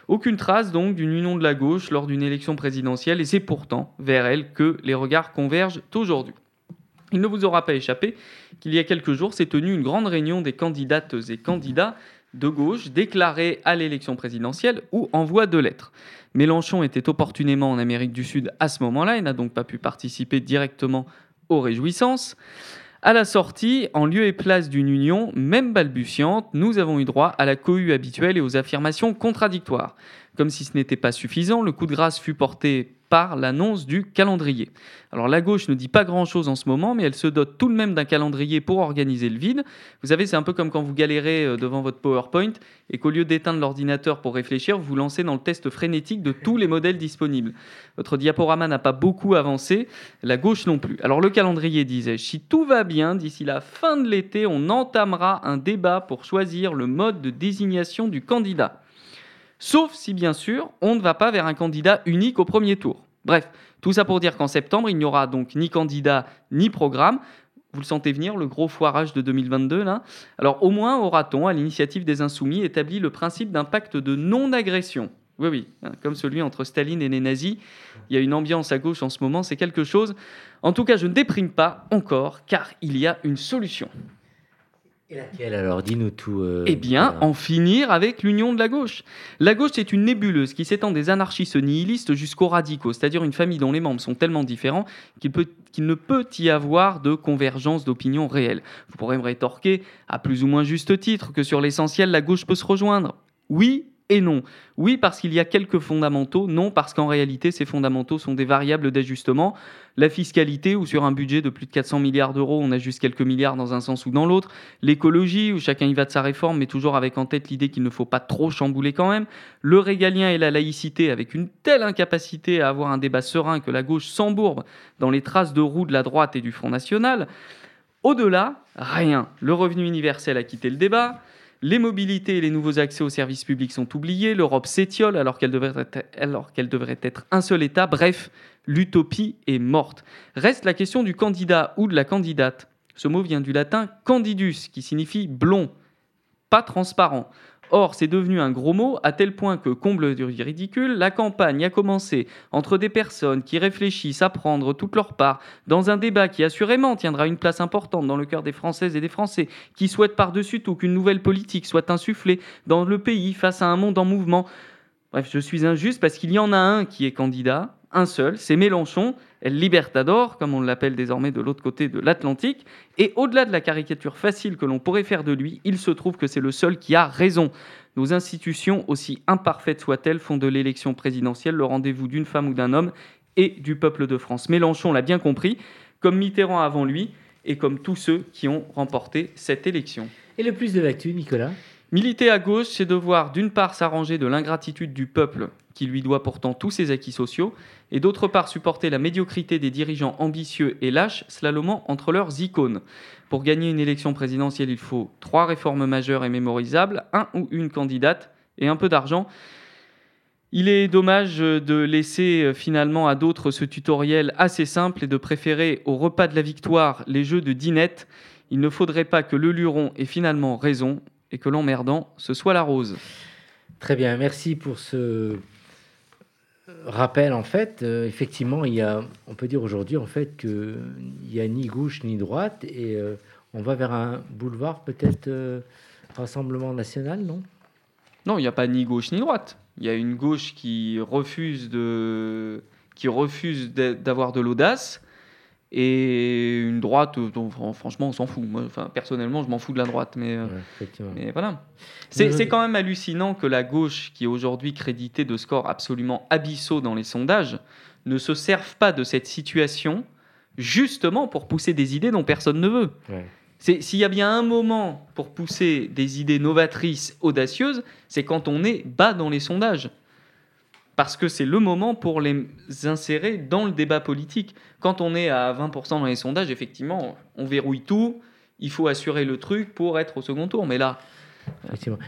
Aucune trace donc d'une union de la gauche lors d'une élection présidentielle et c'est pourtant vers elle que les regards convergent aujourd'hui. Il ne vous aura pas échappé qu'il y a quelques jours s'est tenue une grande réunion des candidates et candidats de gauche déclarés à l'élection présidentielle ou en voie de lettres. Mélenchon était opportunément en Amérique du Sud à ce moment-là et n'a donc pas pu participer directement aux réjouissances. À la sortie, en lieu et place d'une union, même balbutiante, nous avons eu droit à la cohue habituelle et aux affirmations contradictoires. Comme si ce n'était pas suffisant, le coup de grâce fut porté par l'annonce du calendrier. Alors la gauche ne dit pas grand-chose en ce moment, mais elle se dote tout de même d'un calendrier pour organiser le vide. Vous savez, c'est un peu comme quand vous galérez euh, devant votre PowerPoint et qu'au lieu d'éteindre l'ordinateur pour réfléchir, vous vous lancez dans le test frénétique de tous les modèles disponibles. Votre diaporama n'a pas beaucoup avancé, la gauche non plus. Alors le calendrier disait, si tout va bien, d'ici la fin de l'été, on entamera un débat pour choisir le mode de désignation du candidat. Sauf si, bien sûr, on ne va pas vers un candidat unique au premier tour. Bref, tout ça pour dire qu'en septembre, il n'y aura donc ni candidat ni programme. Vous le sentez venir, le gros foirage de 2022 là Alors au moins aura-t-on, à l'initiative des Insoumis, établi le principe d'un pacte de non-agression. Oui, oui, hein, comme celui entre Staline et les nazis. Il y a une ambiance à gauche en ce moment, c'est quelque chose. En tout cas, je ne déprime pas encore, car il y a une solution. Et laquelle alors? Dis-nous tout. Euh, eh bien, en finir avec l'union de la gauche. La gauche, c'est une nébuleuse qui s'étend des anarchistes nihilistes jusqu'aux radicaux, c'est-à-dire une famille dont les membres sont tellement différents qu'il, qu'il ne peut y avoir de convergence d'opinion réelle. Vous pourrez me rétorquer, à plus ou moins juste titre, que sur l'essentiel, la gauche peut se rejoindre. Oui, et non. Oui, parce qu'il y a quelques fondamentaux, non, parce qu'en réalité, ces fondamentaux sont des variables d'ajustement. La fiscalité, où sur un budget de plus de 400 milliards d'euros, on a juste quelques milliards dans un sens ou dans l'autre. L'écologie, où chacun y va de sa réforme, mais toujours avec en tête l'idée qu'il ne faut pas trop chambouler quand même. Le régalien et la laïcité, avec une telle incapacité à avoir un débat serein que la gauche s'embourbe dans les traces de roue de la droite et du Front National. Au-delà, rien. Le revenu universel a quitté le débat. Les mobilités et les nouveaux accès aux services publics sont oubliés, l'Europe s'étiole alors qu'elle devrait, être un seul État, bref, l'utopie est morte. Reste la question du candidat ou de la candidate. Ce mot vient du latin candidus, qui signifie blond, pas transparent. Or, c'est devenu un gros mot à tel point que, comble du ridicule, la campagne a commencé entre des personnes qui réfléchissent à prendre toute leur part dans un débat qui assurément tiendra une place importante dans le cœur des Françaises et des Français, qui souhaitent par-dessus tout qu'une nouvelle politique soit insufflée dans le pays face à un monde en mouvement. Bref, je suis injuste parce qu'il y en a un qui est candidat, un seul, c'est Mélenchon, El Libertador, comme on l'appelle désormais de l'autre côté de l'Atlantique. Et au-delà de la caricature facile que l'on pourrait faire de lui, il se trouve que c'est le seul qui a raison. Nos institutions, aussi imparfaites soient-elles, font de l'élection présidentielle le rendez-vous d'une femme ou d'un homme et du peuple de France. Mélenchon l'a bien compris, comme Mitterrand avant lui et comme tous ceux qui ont remporté cette élection. Et le plus de l'actu, Nicolas? Militer à gauche, c'est devoir d'une part s'arranger de l'ingratitude du peuple, qui lui doit pourtant tous ses acquis sociaux, et d'autre part supporter la médiocrité des dirigeants ambitieux et lâches, slalomant entre leurs icônes. Pour gagner une élection présidentielle, il faut trois réformes majeures et mémorisables, un ou une candidate et un peu d'argent. Il est dommage de laisser euh, finalement à d'autres ce tutoriel assez simple et de préférer au repas de la victoire les jeux de dinette. Il ne faudrait pas que le luron ait finalement raison et que l'emmerdant, ce soit la rose. Très bien, merci pour ce rappel. En fait, euh, effectivement, il y a, on peut dire aujourd'hui en fait qu'il n'y a ni gauche ni droite et euh, on va vers un boulevard peut-être Rassemblement national, non? Non, il n'y a pas ni gauche ni droite. Il y a une gauche qui refuse de, qui refuse d'avoir de l'audace et une droite dont franchement on s'en fout. Moi, enfin, personnellement, je m'en fous de la droite, mais, euh, mais voilà. C'est quand même hallucinant que la gauche, qui est aujourd'hui créditée de scores absolument abyssaux dans les sondages, ne se serve pas de cette situation justement pour pousser des idées dont personne ne veut. S'il y a bien un moment pour pousser des idées novatrices, audacieuses, c'est quand on est bas dans les sondages. Parce que c'est le moment pour les insérer dans le débat politique. Quand on est à 20% dans les sondages, effectivement, on verrouille tout, il faut assurer le truc pour être au second tour. Mais là,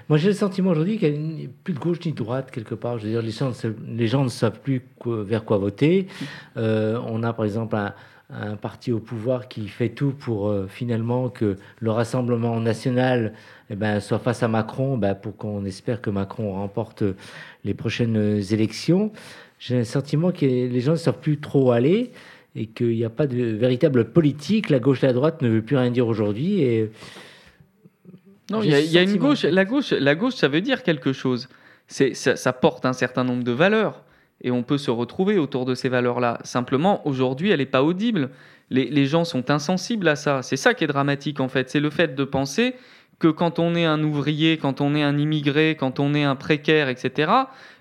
moi, j'ai le sentiment aujourd'hui qu'il n'y a plus de gauche ni de droite quelque part. Je veux dire, les gens, les gens ne savent plus vers quoi voter. Euh, on a par exemple un, un parti au pouvoir qui fait tout pour euh, finalement que le Rassemblement national eh ben, soit face à Macron, ben, pour qu'on espère que Macron remporte les prochaines élections. J'ai le sentiment que les gens ne savent plus trop aller et qu'il n'y a pas de véritable politique. La gauche et la droite ne veut plus rien dire aujourd'hui. Et non, il y, a une gauche. La gauche, la gauche, ça veut dire quelque chose. C'est ça, ça porte un certain nombre de valeurs et on peut se retrouver autour de ces valeurs-là. Simplement, aujourd'hui, elle n'est pas audible. Les, gens sont insensibles à ça. C'est ça qui est dramatique, en fait. C'est le fait de penser que quand on est un ouvrier, quand on est un immigré, quand on est un précaire, etc.,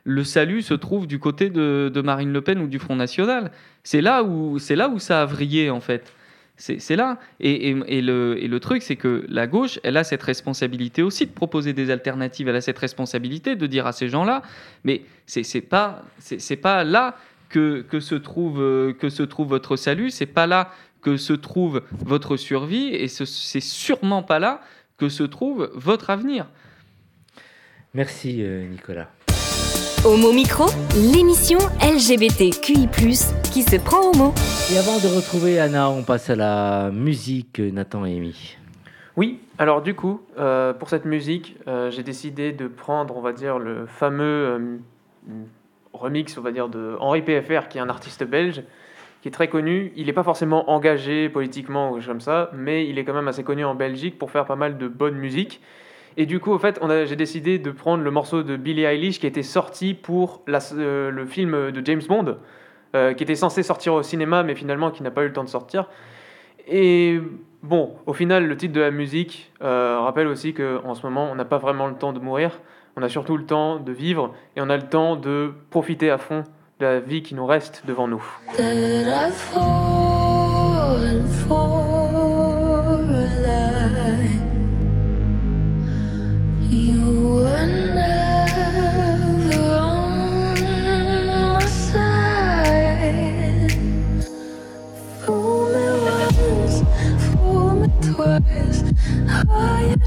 le salut se trouve du côté de, Marine Le Pen ou du Front National. C'est là là où ça a vrillé, en fait. C'est là. Et, le, truc, c'est que la gauche, elle a cette responsabilité aussi de proposer des alternatives. Elle a cette responsabilité de dire à ces gens-là, mais c'est pas, pas là que, se trouve, que se trouve votre salut, c'est pas là que se trouve votre survie, et c'est sûrement pas là que se trouve votre avenir. Merci euh, Nicolas. Homo Micro, l'émission LGBTQI+, qui se prend au mot. Et avant de retrouver Anna, on passe à la musique, Nathan et Amy. Oui, alors du coup, euh, pour cette musique, euh, j'ai décidé de prendre, on va dire, le fameux euh, remix, on va dire, de Henri PFR, qui est un artiste belge, qui est très connu. Il n'est pas forcément engagé politiquement ou comme ça, mais il est quand même assez connu en Belgique pour faire pas mal de bonne musique. Et du coup, en fait, j'ai décidé de prendre le morceau de Billie Eilish qui était sorti pour euh, le film de James Bond, euh, qui était censé sortir au cinéma, mais finalement qui n'a pas eu le temps de sortir. Et bon, au final, le titre de la musique euh, rappelle aussi qu'en ce moment, on n'a pas vraiment le temps de mourir, on a surtout le temps de vivre et on a le temps de profiter à fond de la vie qui nous reste devant nous. Oh, you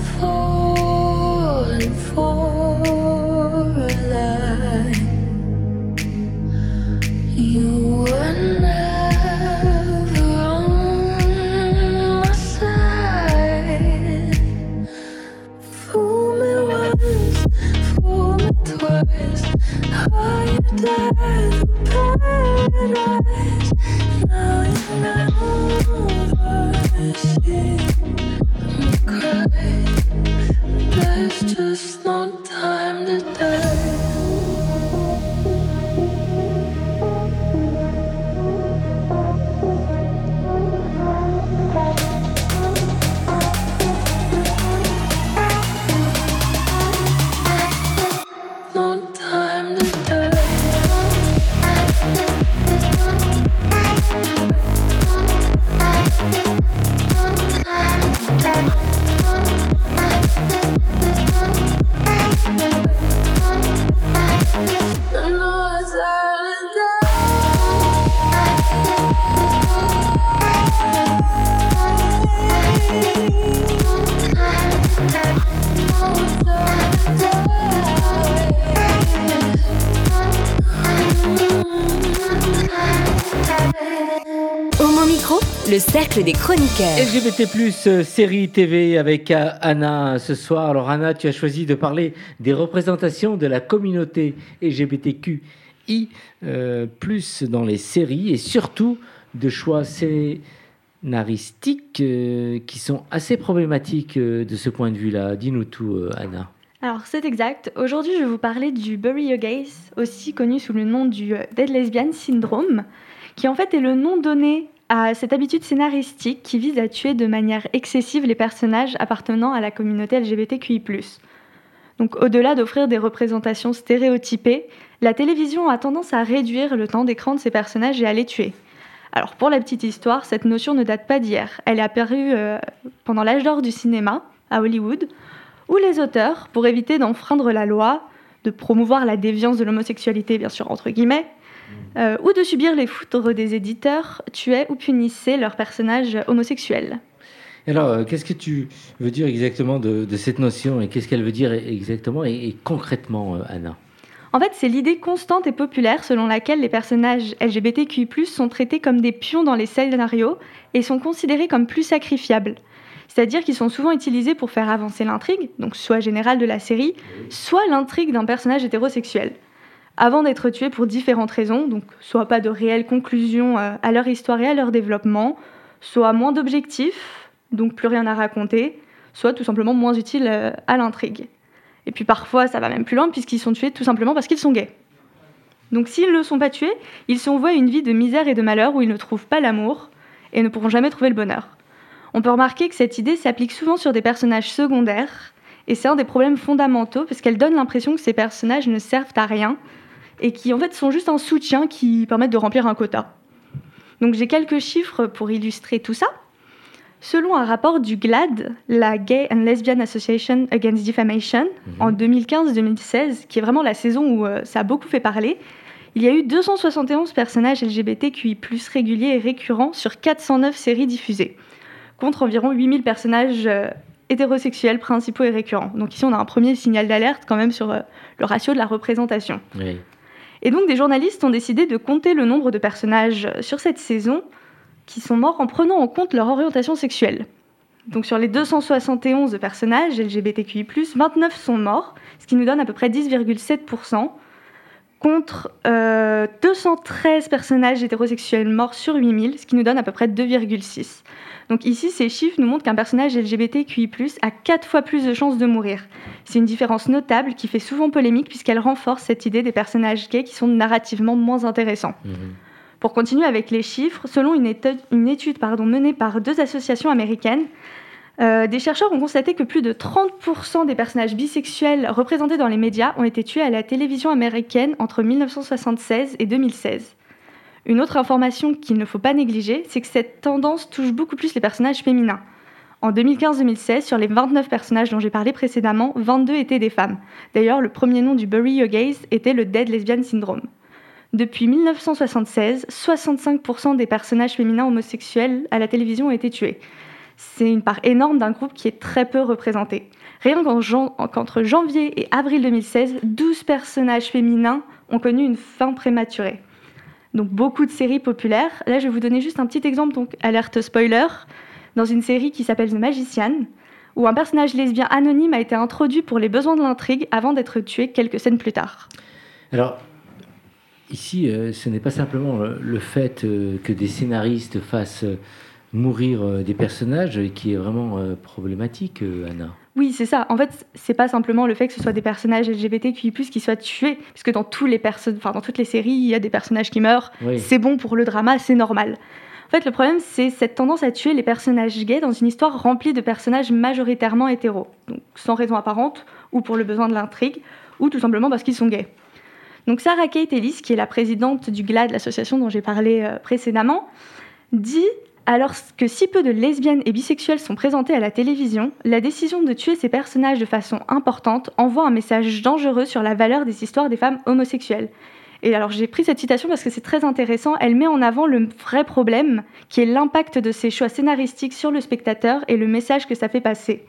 Oh, des chroniqueurs. LGBT+, euh, série TV avec euh, Anna ce soir. Alors Anna, tu as choisi de parler des représentations de la communauté LGBTQI+, euh, plus dans les séries et surtout de choix scénaristiques qui sont assez problématiques de ce point de vue-là. Dis-nous tout, Anna. Alors c'est exact. Aujourd'hui, je vais vous parler du Bury Your Gaze, aussi connu sous le nom du Dead Lesbian Syndrome, qui en fait est le nom donné à cette habitude scénaristique qui vise à tuer de manière excessive les personnages appartenant à la communauté LGBTQI. Donc au-delà d'offrir des représentations stéréotypées, la télévision a tendance à réduire le temps d'écran de ces personnages et à les tuer. Alors pour la petite histoire, cette notion ne date pas d'hier. Elle est apparue euh, pendant l'âge d'or du cinéma, à Hollywood, où les auteurs, pour éviter d'enfreindre la loi, de promouvoir la déviance de l'homosexualité, bien sûr, entre guillemets, euh, ou de subir les foudres des éditeurs, tuaient ou punissaient leurs personnages homosexuels? Alors, euh, qu'est-ce que tu veux dire exactement de, cette notion et qu'est-ce qu'elle veut dire exactement et, concrètement, euh, Anna? En fait, c'est l'idée constante et populaire selon laquelle les personnages LGBTQI+ sont traités comme des pions dans les scénarios et sont considérés comme plus sacrifiables. C'est-à-dire qu'ils sont souvent utilisés pour faire avancer l'intrigue, donc soit générale de la série, soit l'intrigue d'un personnage hétérosexuel avant d'être tués pour différentes raisons, donc soit pas de réelle conclusion euh, à leur histoire et à leur développement, soit moins d'objectifs, donc plus rien à raconter, soit tout simplement moins utiles euh, à l'intrigue. Et puis parfois ça va même plus loin puisqu'ils sont tués tout simplement parce qu'ils sont gays. Donc s'ils ne sont pas tués, ils sont voués à une vie de misère et de malheur où ils ne trouvent pas l'amour et ne pourront jamais trouver le bonheur. On peut remarquer que cette idée s'applique souvent sur des personnages secondaires, et c'est un des problèmes fondamentaux parce qu'elle donne l'impression que ces personnages ne servent à rien et qui en fait sont juste un soutien qui permettent de remplir un quota. Donc j'ai quelques chiffres pour illustrer tout ça. Selon un rapport du GLAD, la Gay and Lesbian Association Against Defamation, mhm. en 2015-2016, qui est vraiment la saison où euh, ça a beaucoup fait parler, il y a eu 271 personnages LGBTQI+ réguliers et récurrents sur 409 séries diffusées, contre environ 8000 personnages euh, hétérosexuels principaux et récurrents. Donc ici, on a un premier signal d'alerte quand même sur euh, le ratio de la représentation. Oui. Et donc des journalistes ont décidé de compter le nombre de personnages sur cette saison qui sont morts en prenant en compte leur orientation sexuelle. Donc sur les 271 personnages LGBTQI+, 29 sont morts, ce qui nous donne à peu près 10,7%, contre 213 euh, personnages hétérosexuels morts sur 8000, ce qui nous donne à peu près 2,6%. Donc ici, ces chiffres nous montrent qu'un personnage LGBTQI+, a quatre fois plus de chances de mourir. C'est une différence notable qui fait souvent polémique puisqu'elle renforce cette idée des personnages gays qui sont narrativement moins intéressants. Mhm. Pour continuer avec les chiffres, selon une étude, menée par deux associations américaines, euh, des chercheurs ont constaté que plus de 30% des personnages bisexuels représentés dans les médias ont été tués à la télévision américaine entre 1976 et 2016. Une autre information qu'il ne faut pas négliger, c'est que cette tendance touche beaucoup plus les personnages féminins. En 2015-2016, sur les 29 personnages dont j'ai parlé précédemment, 22 étaient des femmes. D'ailleurs, le premier nom du Bury Your Gaze était le Dead Lesbian Syndrome. Depuis 1976, 65% des personnages féminins homosexuels à la télévision ont été tués. C'est une part énorme d'un groupe qui est très peu représenté. Rien qu'entre janvier et avril 2016, 12 personnages féminins ont connu une fin prématurée donc beaucoup de séries populaires. Là, je vais vous donner juste un petit exemple, donc alerte spoiler, dans une série qui s'appelle The Magician, où un personnage lesbien anonyme a été introduit pour les besoins de l'intrigue avant d'être tué quelques scènes plus tard. Alors, ici, euh, ce n'est pas simplement euh, le fait euh, que des scénaristes fassent mourir euh, des personnages qui est vraiment euh, problématique, euh, Anna. Oui, c'est ça. En fait, c'est pas simplement le fait que ce soit des personnages LGBTQI+, qui soient tués, parce que dans, tous les enfin, dans toutes les séries, il y a des personnages qui meurent. Oui. C'est bon pour le drama, c'est normal. En fait, le problème, c'est cette tendance à tuer les personnages gays dans une histoire remplie de personnages majoritairement hétéros, donc sans raison apparente, ou pour le besoin de l'intrigue, ou tout simplement parce qu'ils sont gays. Donc Sarah Kate Ellis, qui est la présidente du GLAD, l'association dont j'ai parlé précédemment, dit alors que si peu de lesbiennes et bisexuelles sont présentées à la télévision, la décision de tuer ces personnages de façon importante envoie un message dangereux sur la valeur des histoires des femmes homosexuelles. Et alors j'ai pris cette citation parce que c'est très intéressant, elle met en avant le vrai problème qui est l'impact de ces choix scénaristiques sur le spectateur et le message que ça fait passer.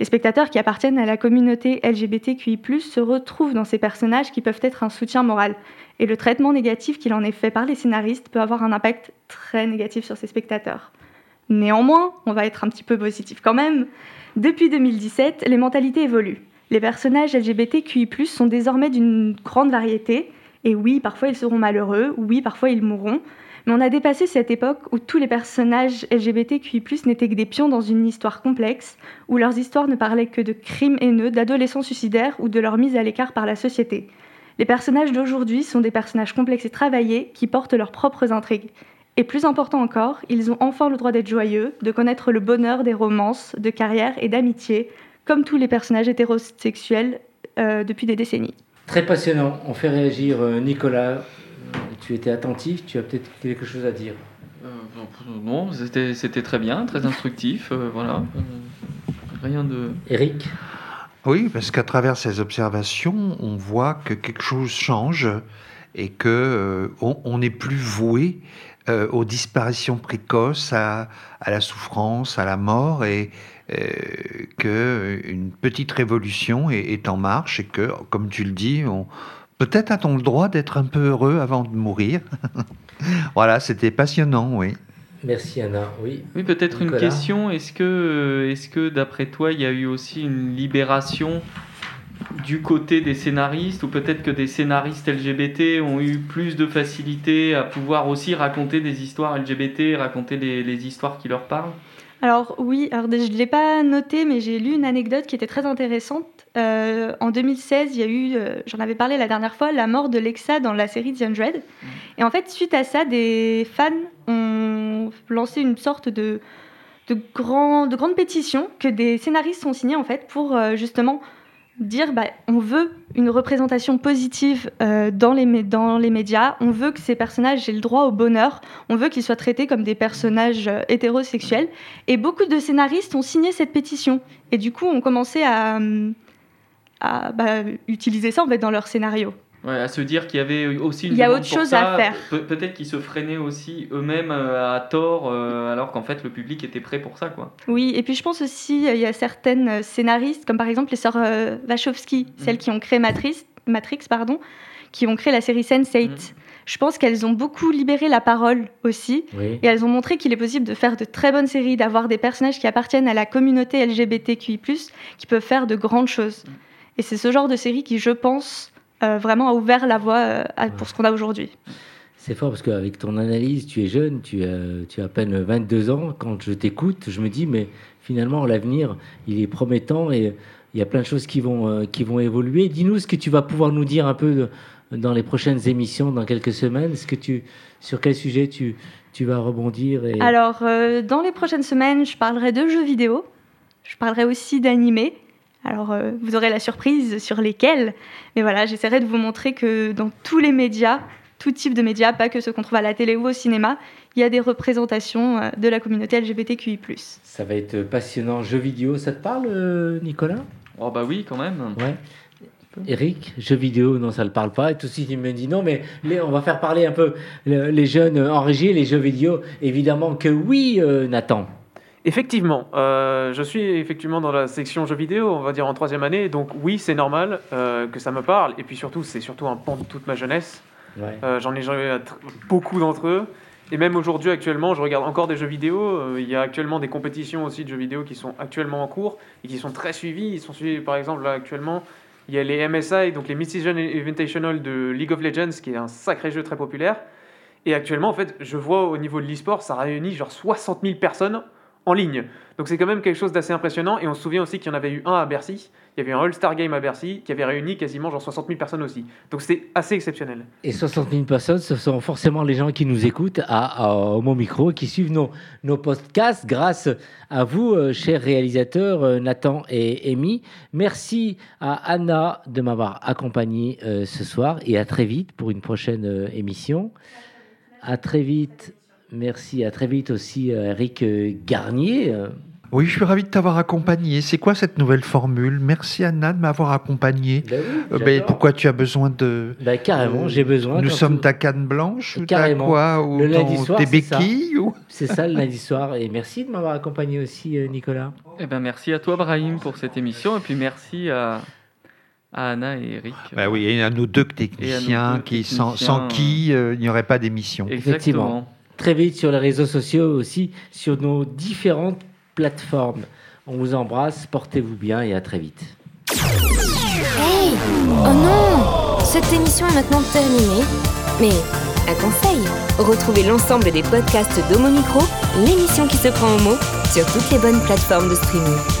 Les spectateurs qui appartiennent à la communauté LGBTQI+, se retrouvent dans ces personnages qui peuvent être un soutien moral. Et le traitement négatif qu'il en est fait par les scénaristes peut avoir un impact très négatif sur ces spectateurs. Néanmoins, on va être un petit peu positif quand même. Depuis 2017, les mentalités évoluent. Les personnages LGBTQI+, sont désormais d'une grande variété. Et oui, parfois ils seront malheureux, oui, parfois ils mourront. On a dépassé cette époque où tous les personnages LGBTQI+, n'étaient que des pions dans une histoire complexe, où leurs histoires ne parlaient que de crimes haineux, d'adolescents suicidaires ou de leur mise à l'écart par la société. Les personnages d'aujourd'hui sont des personnages complexes et travaillés qui portent leurs propres intrigues. Et plus important encore, ils ont enfin le droit d'être joyeux, de connaître le bonheur des romances, de carrière et d'amitié, comme tous les personnages hétérosexuels euh, depuis des décennies. Très passionnant. On fait réagir euh, Nicolas. Tu étais attentif, tu as peut-être quelque chose à dire. Euh, non, c'était c'était très bien, très instructif, euh, voilà. Euh, rien de. Eric? Oui, parce qu'à travers ces observations, on voit que quelque chose change et que euh, on plus voué euh, aux disparitions précoces, à, à la souffrance, à la mort, et euh, que une petite révolution est, est en marche et que, comme tu le dis, on, peut-être a-t-on le droit d'être un peu heureux avant de mourir. voilà, c'était passionnant, oui. Merci Anna. Oui. Oui, peut-être une question. Est-ce que, euh, est-ce que d'après toi, il y a eu aussi une libération du côté des scénaristes ou peut-être que des scénaristes LGBT ont eu plus de facilité à pouvoir aussi raconter des histoires LGBT, raconter les, histoires qui leur parlent? Alors oui, alors je ne l'ai pas noté, mais j'ai lu une anecdote qui était très intéressante. Euh, en 2016, il y a eu, euh, j'en avais parlé la dernière fois, la mort de Lexa dans la série The Hundred. Et en fait, suite à ça, des fans ont lancé une sorte de grande pétition que des scénaristes ont signée en fait pour euh, justement dire bah, on veut une représentation positive euh, dans, les, dans les médias, on veut que ces personnages aient le droit au bonheur, on veut qu'ils soient traités comme des personnages euh, hétérosexuels. Et beaucoup de scénaristes ont signé cette pétition. Et du coup, ont commencé à, hum, bah, utiliser ça en fait, dans leur scénario. Ouais, à se dire qu'il y avait aussi une Il y a autre chose ça. à faire. Pe- peut-être qu'ils se freinaient aussi eux-mêmes euh, à tort, euh, alors qu'en fait le public était prêt pour ça, quoi. Oui, et puis je pense aussi, euh, il y a certaines scénaristes, comme par exemple les sœurs euh, Wachowski, celles qui ont créé Matrix, Matrix pardon, qui ont créé la série Sense8. Je pense qu'elles ont beaucoup libéré la parole aussi. Oui. Et elles ont montré qu'il est possible de faire de très bonnes séries, d'avoir des personnages qui appartiennent à la communauté LGBTQI, qui peuvent faire de grandes choses. Et c'est ce genre de série qui, je pense, euh, vraiment a ouvert la voie euh, à- pour ce qu'on a aujourd'hui. C'est fort parce qu'avec ton analyse, tu es jeune, tu as, tu as à peine 22 ans. Quand je t'écoute, je me dis, mais finalement, l'avenir, il est promettant et il y a plein de choses qui vont, euh, qui vont évoluer. Dis-nous ce que tu vas pouvoir nous dire un peu de- dans les prochaines émissions, dans quelques semaines. Ce que tu, sur quel sujet tu, tu vas rebondir et... Alors, euh, dans les prochaines semaines, je parlerai de jeux vidéo. Je parlerai aussi d'animés. Alors, euh, vous aurez la surprise sur lesquels. Mais voilà, j'essaierai de vous montrer que dans tous les médias, tout type de médias, pas que ceux qu'on trouve à la télé ou au cinéma, il y a des représentations euh, de la communauté LGBTQI. Ça va être passionnant. Jeux vidéo, ça te parle, euh, Nicolas? Oh bah oui, quand même. Ouais. Eric, jeux vidéo, non, ça ne le parle pas. Et tout de suite, il me dit non, mais les- on va faire parler un peu le- les jeunes en régie, les jeux vidéo. Évidemment que oui, euh, Nathan. Effectivement, euh, je suis effectivement dans la section jeux vidéo, on va dire en troisième année, donc oui, c'est normal euh, que ça me parle, et puis surtout, c'est surtout un pan de toute ma jeunesse. Ouais. Euh, J'en ai joué beaucoup d'entre eux, et même aujourd'hui, actuellement, je regarde encore des jeux vidéo. Il y a actuellement des compétitions aussi de jeux vidéo qui sont actuellement en cours et qui sont très suivies. Ils sont suivis, par exemple, là, actuellement, Il y a les MSI, donc les Mid-Season Invitational de League of Legends, qui est un sacré jeu très populaire. Et actuellement, en fait, je vois au niveau de l'e-sport, ça réunit genre 60 000 personnes en ligne. Donc c'est quand même quelque chose d'assez impressionnant. Et on se souvient aussi qu'il y en avait eu un à Bercy. Il y avait un All-Star Game à Bercy qui avait réuni quasiment genre 60 000 personnes aussi. Donc c'était assez exceptionnel. Et 60 000 personnes, ce sont forcément les gens qui nous écoutent à, Mon Micro, qui suivent nos, nos podcasts grâce à vous, euh, chers réalisateurs euh, Nathan et Amy. Merci à Anna de m'avoir accompagné euh, ce soir et à très vite pour une prochaine émission. À très vite. Merci. À très vite aussi, euh, Eric euh, Garnier. euh, Oui, je suis ravi de t'avoir accompagné. C'est quoi cette nouvelle formule? Merci Anna de m'avoir accompagné. Ben oui, pourquoi tu as besoin de... Ben, carrément, j'ai besoin. Nous sommes tout- ta canne blanche ou Carrément. quoi Ou Le lundi ton- soir, tes c'est ça. béquilles ou... C'est ça le lundi soir. Et merci de m'avoir accompagné aussi, Nicolas. Eh ben, merci à toi, Brahim, pour cette émission. Et puis merci à, à Anna et Eric. Bah oui, et à nos deux techniciens, deux qui, sans, techniciens, sans qui euh, il n'y aurait pas d'émission. Effectivement. Très vite sur les réseaux sociaux aussi, sur nos différentes plateformes. On vous embrasse, portez-vous bien et à très vite. Hey Oh non Cette émission est maintenant terminée. Mais, un conseil Retrouvez l'ensemble des podcasts d'Homo Micro, l'émission qui se prend au mot, sur toutes les bonnes plateformes de streaming.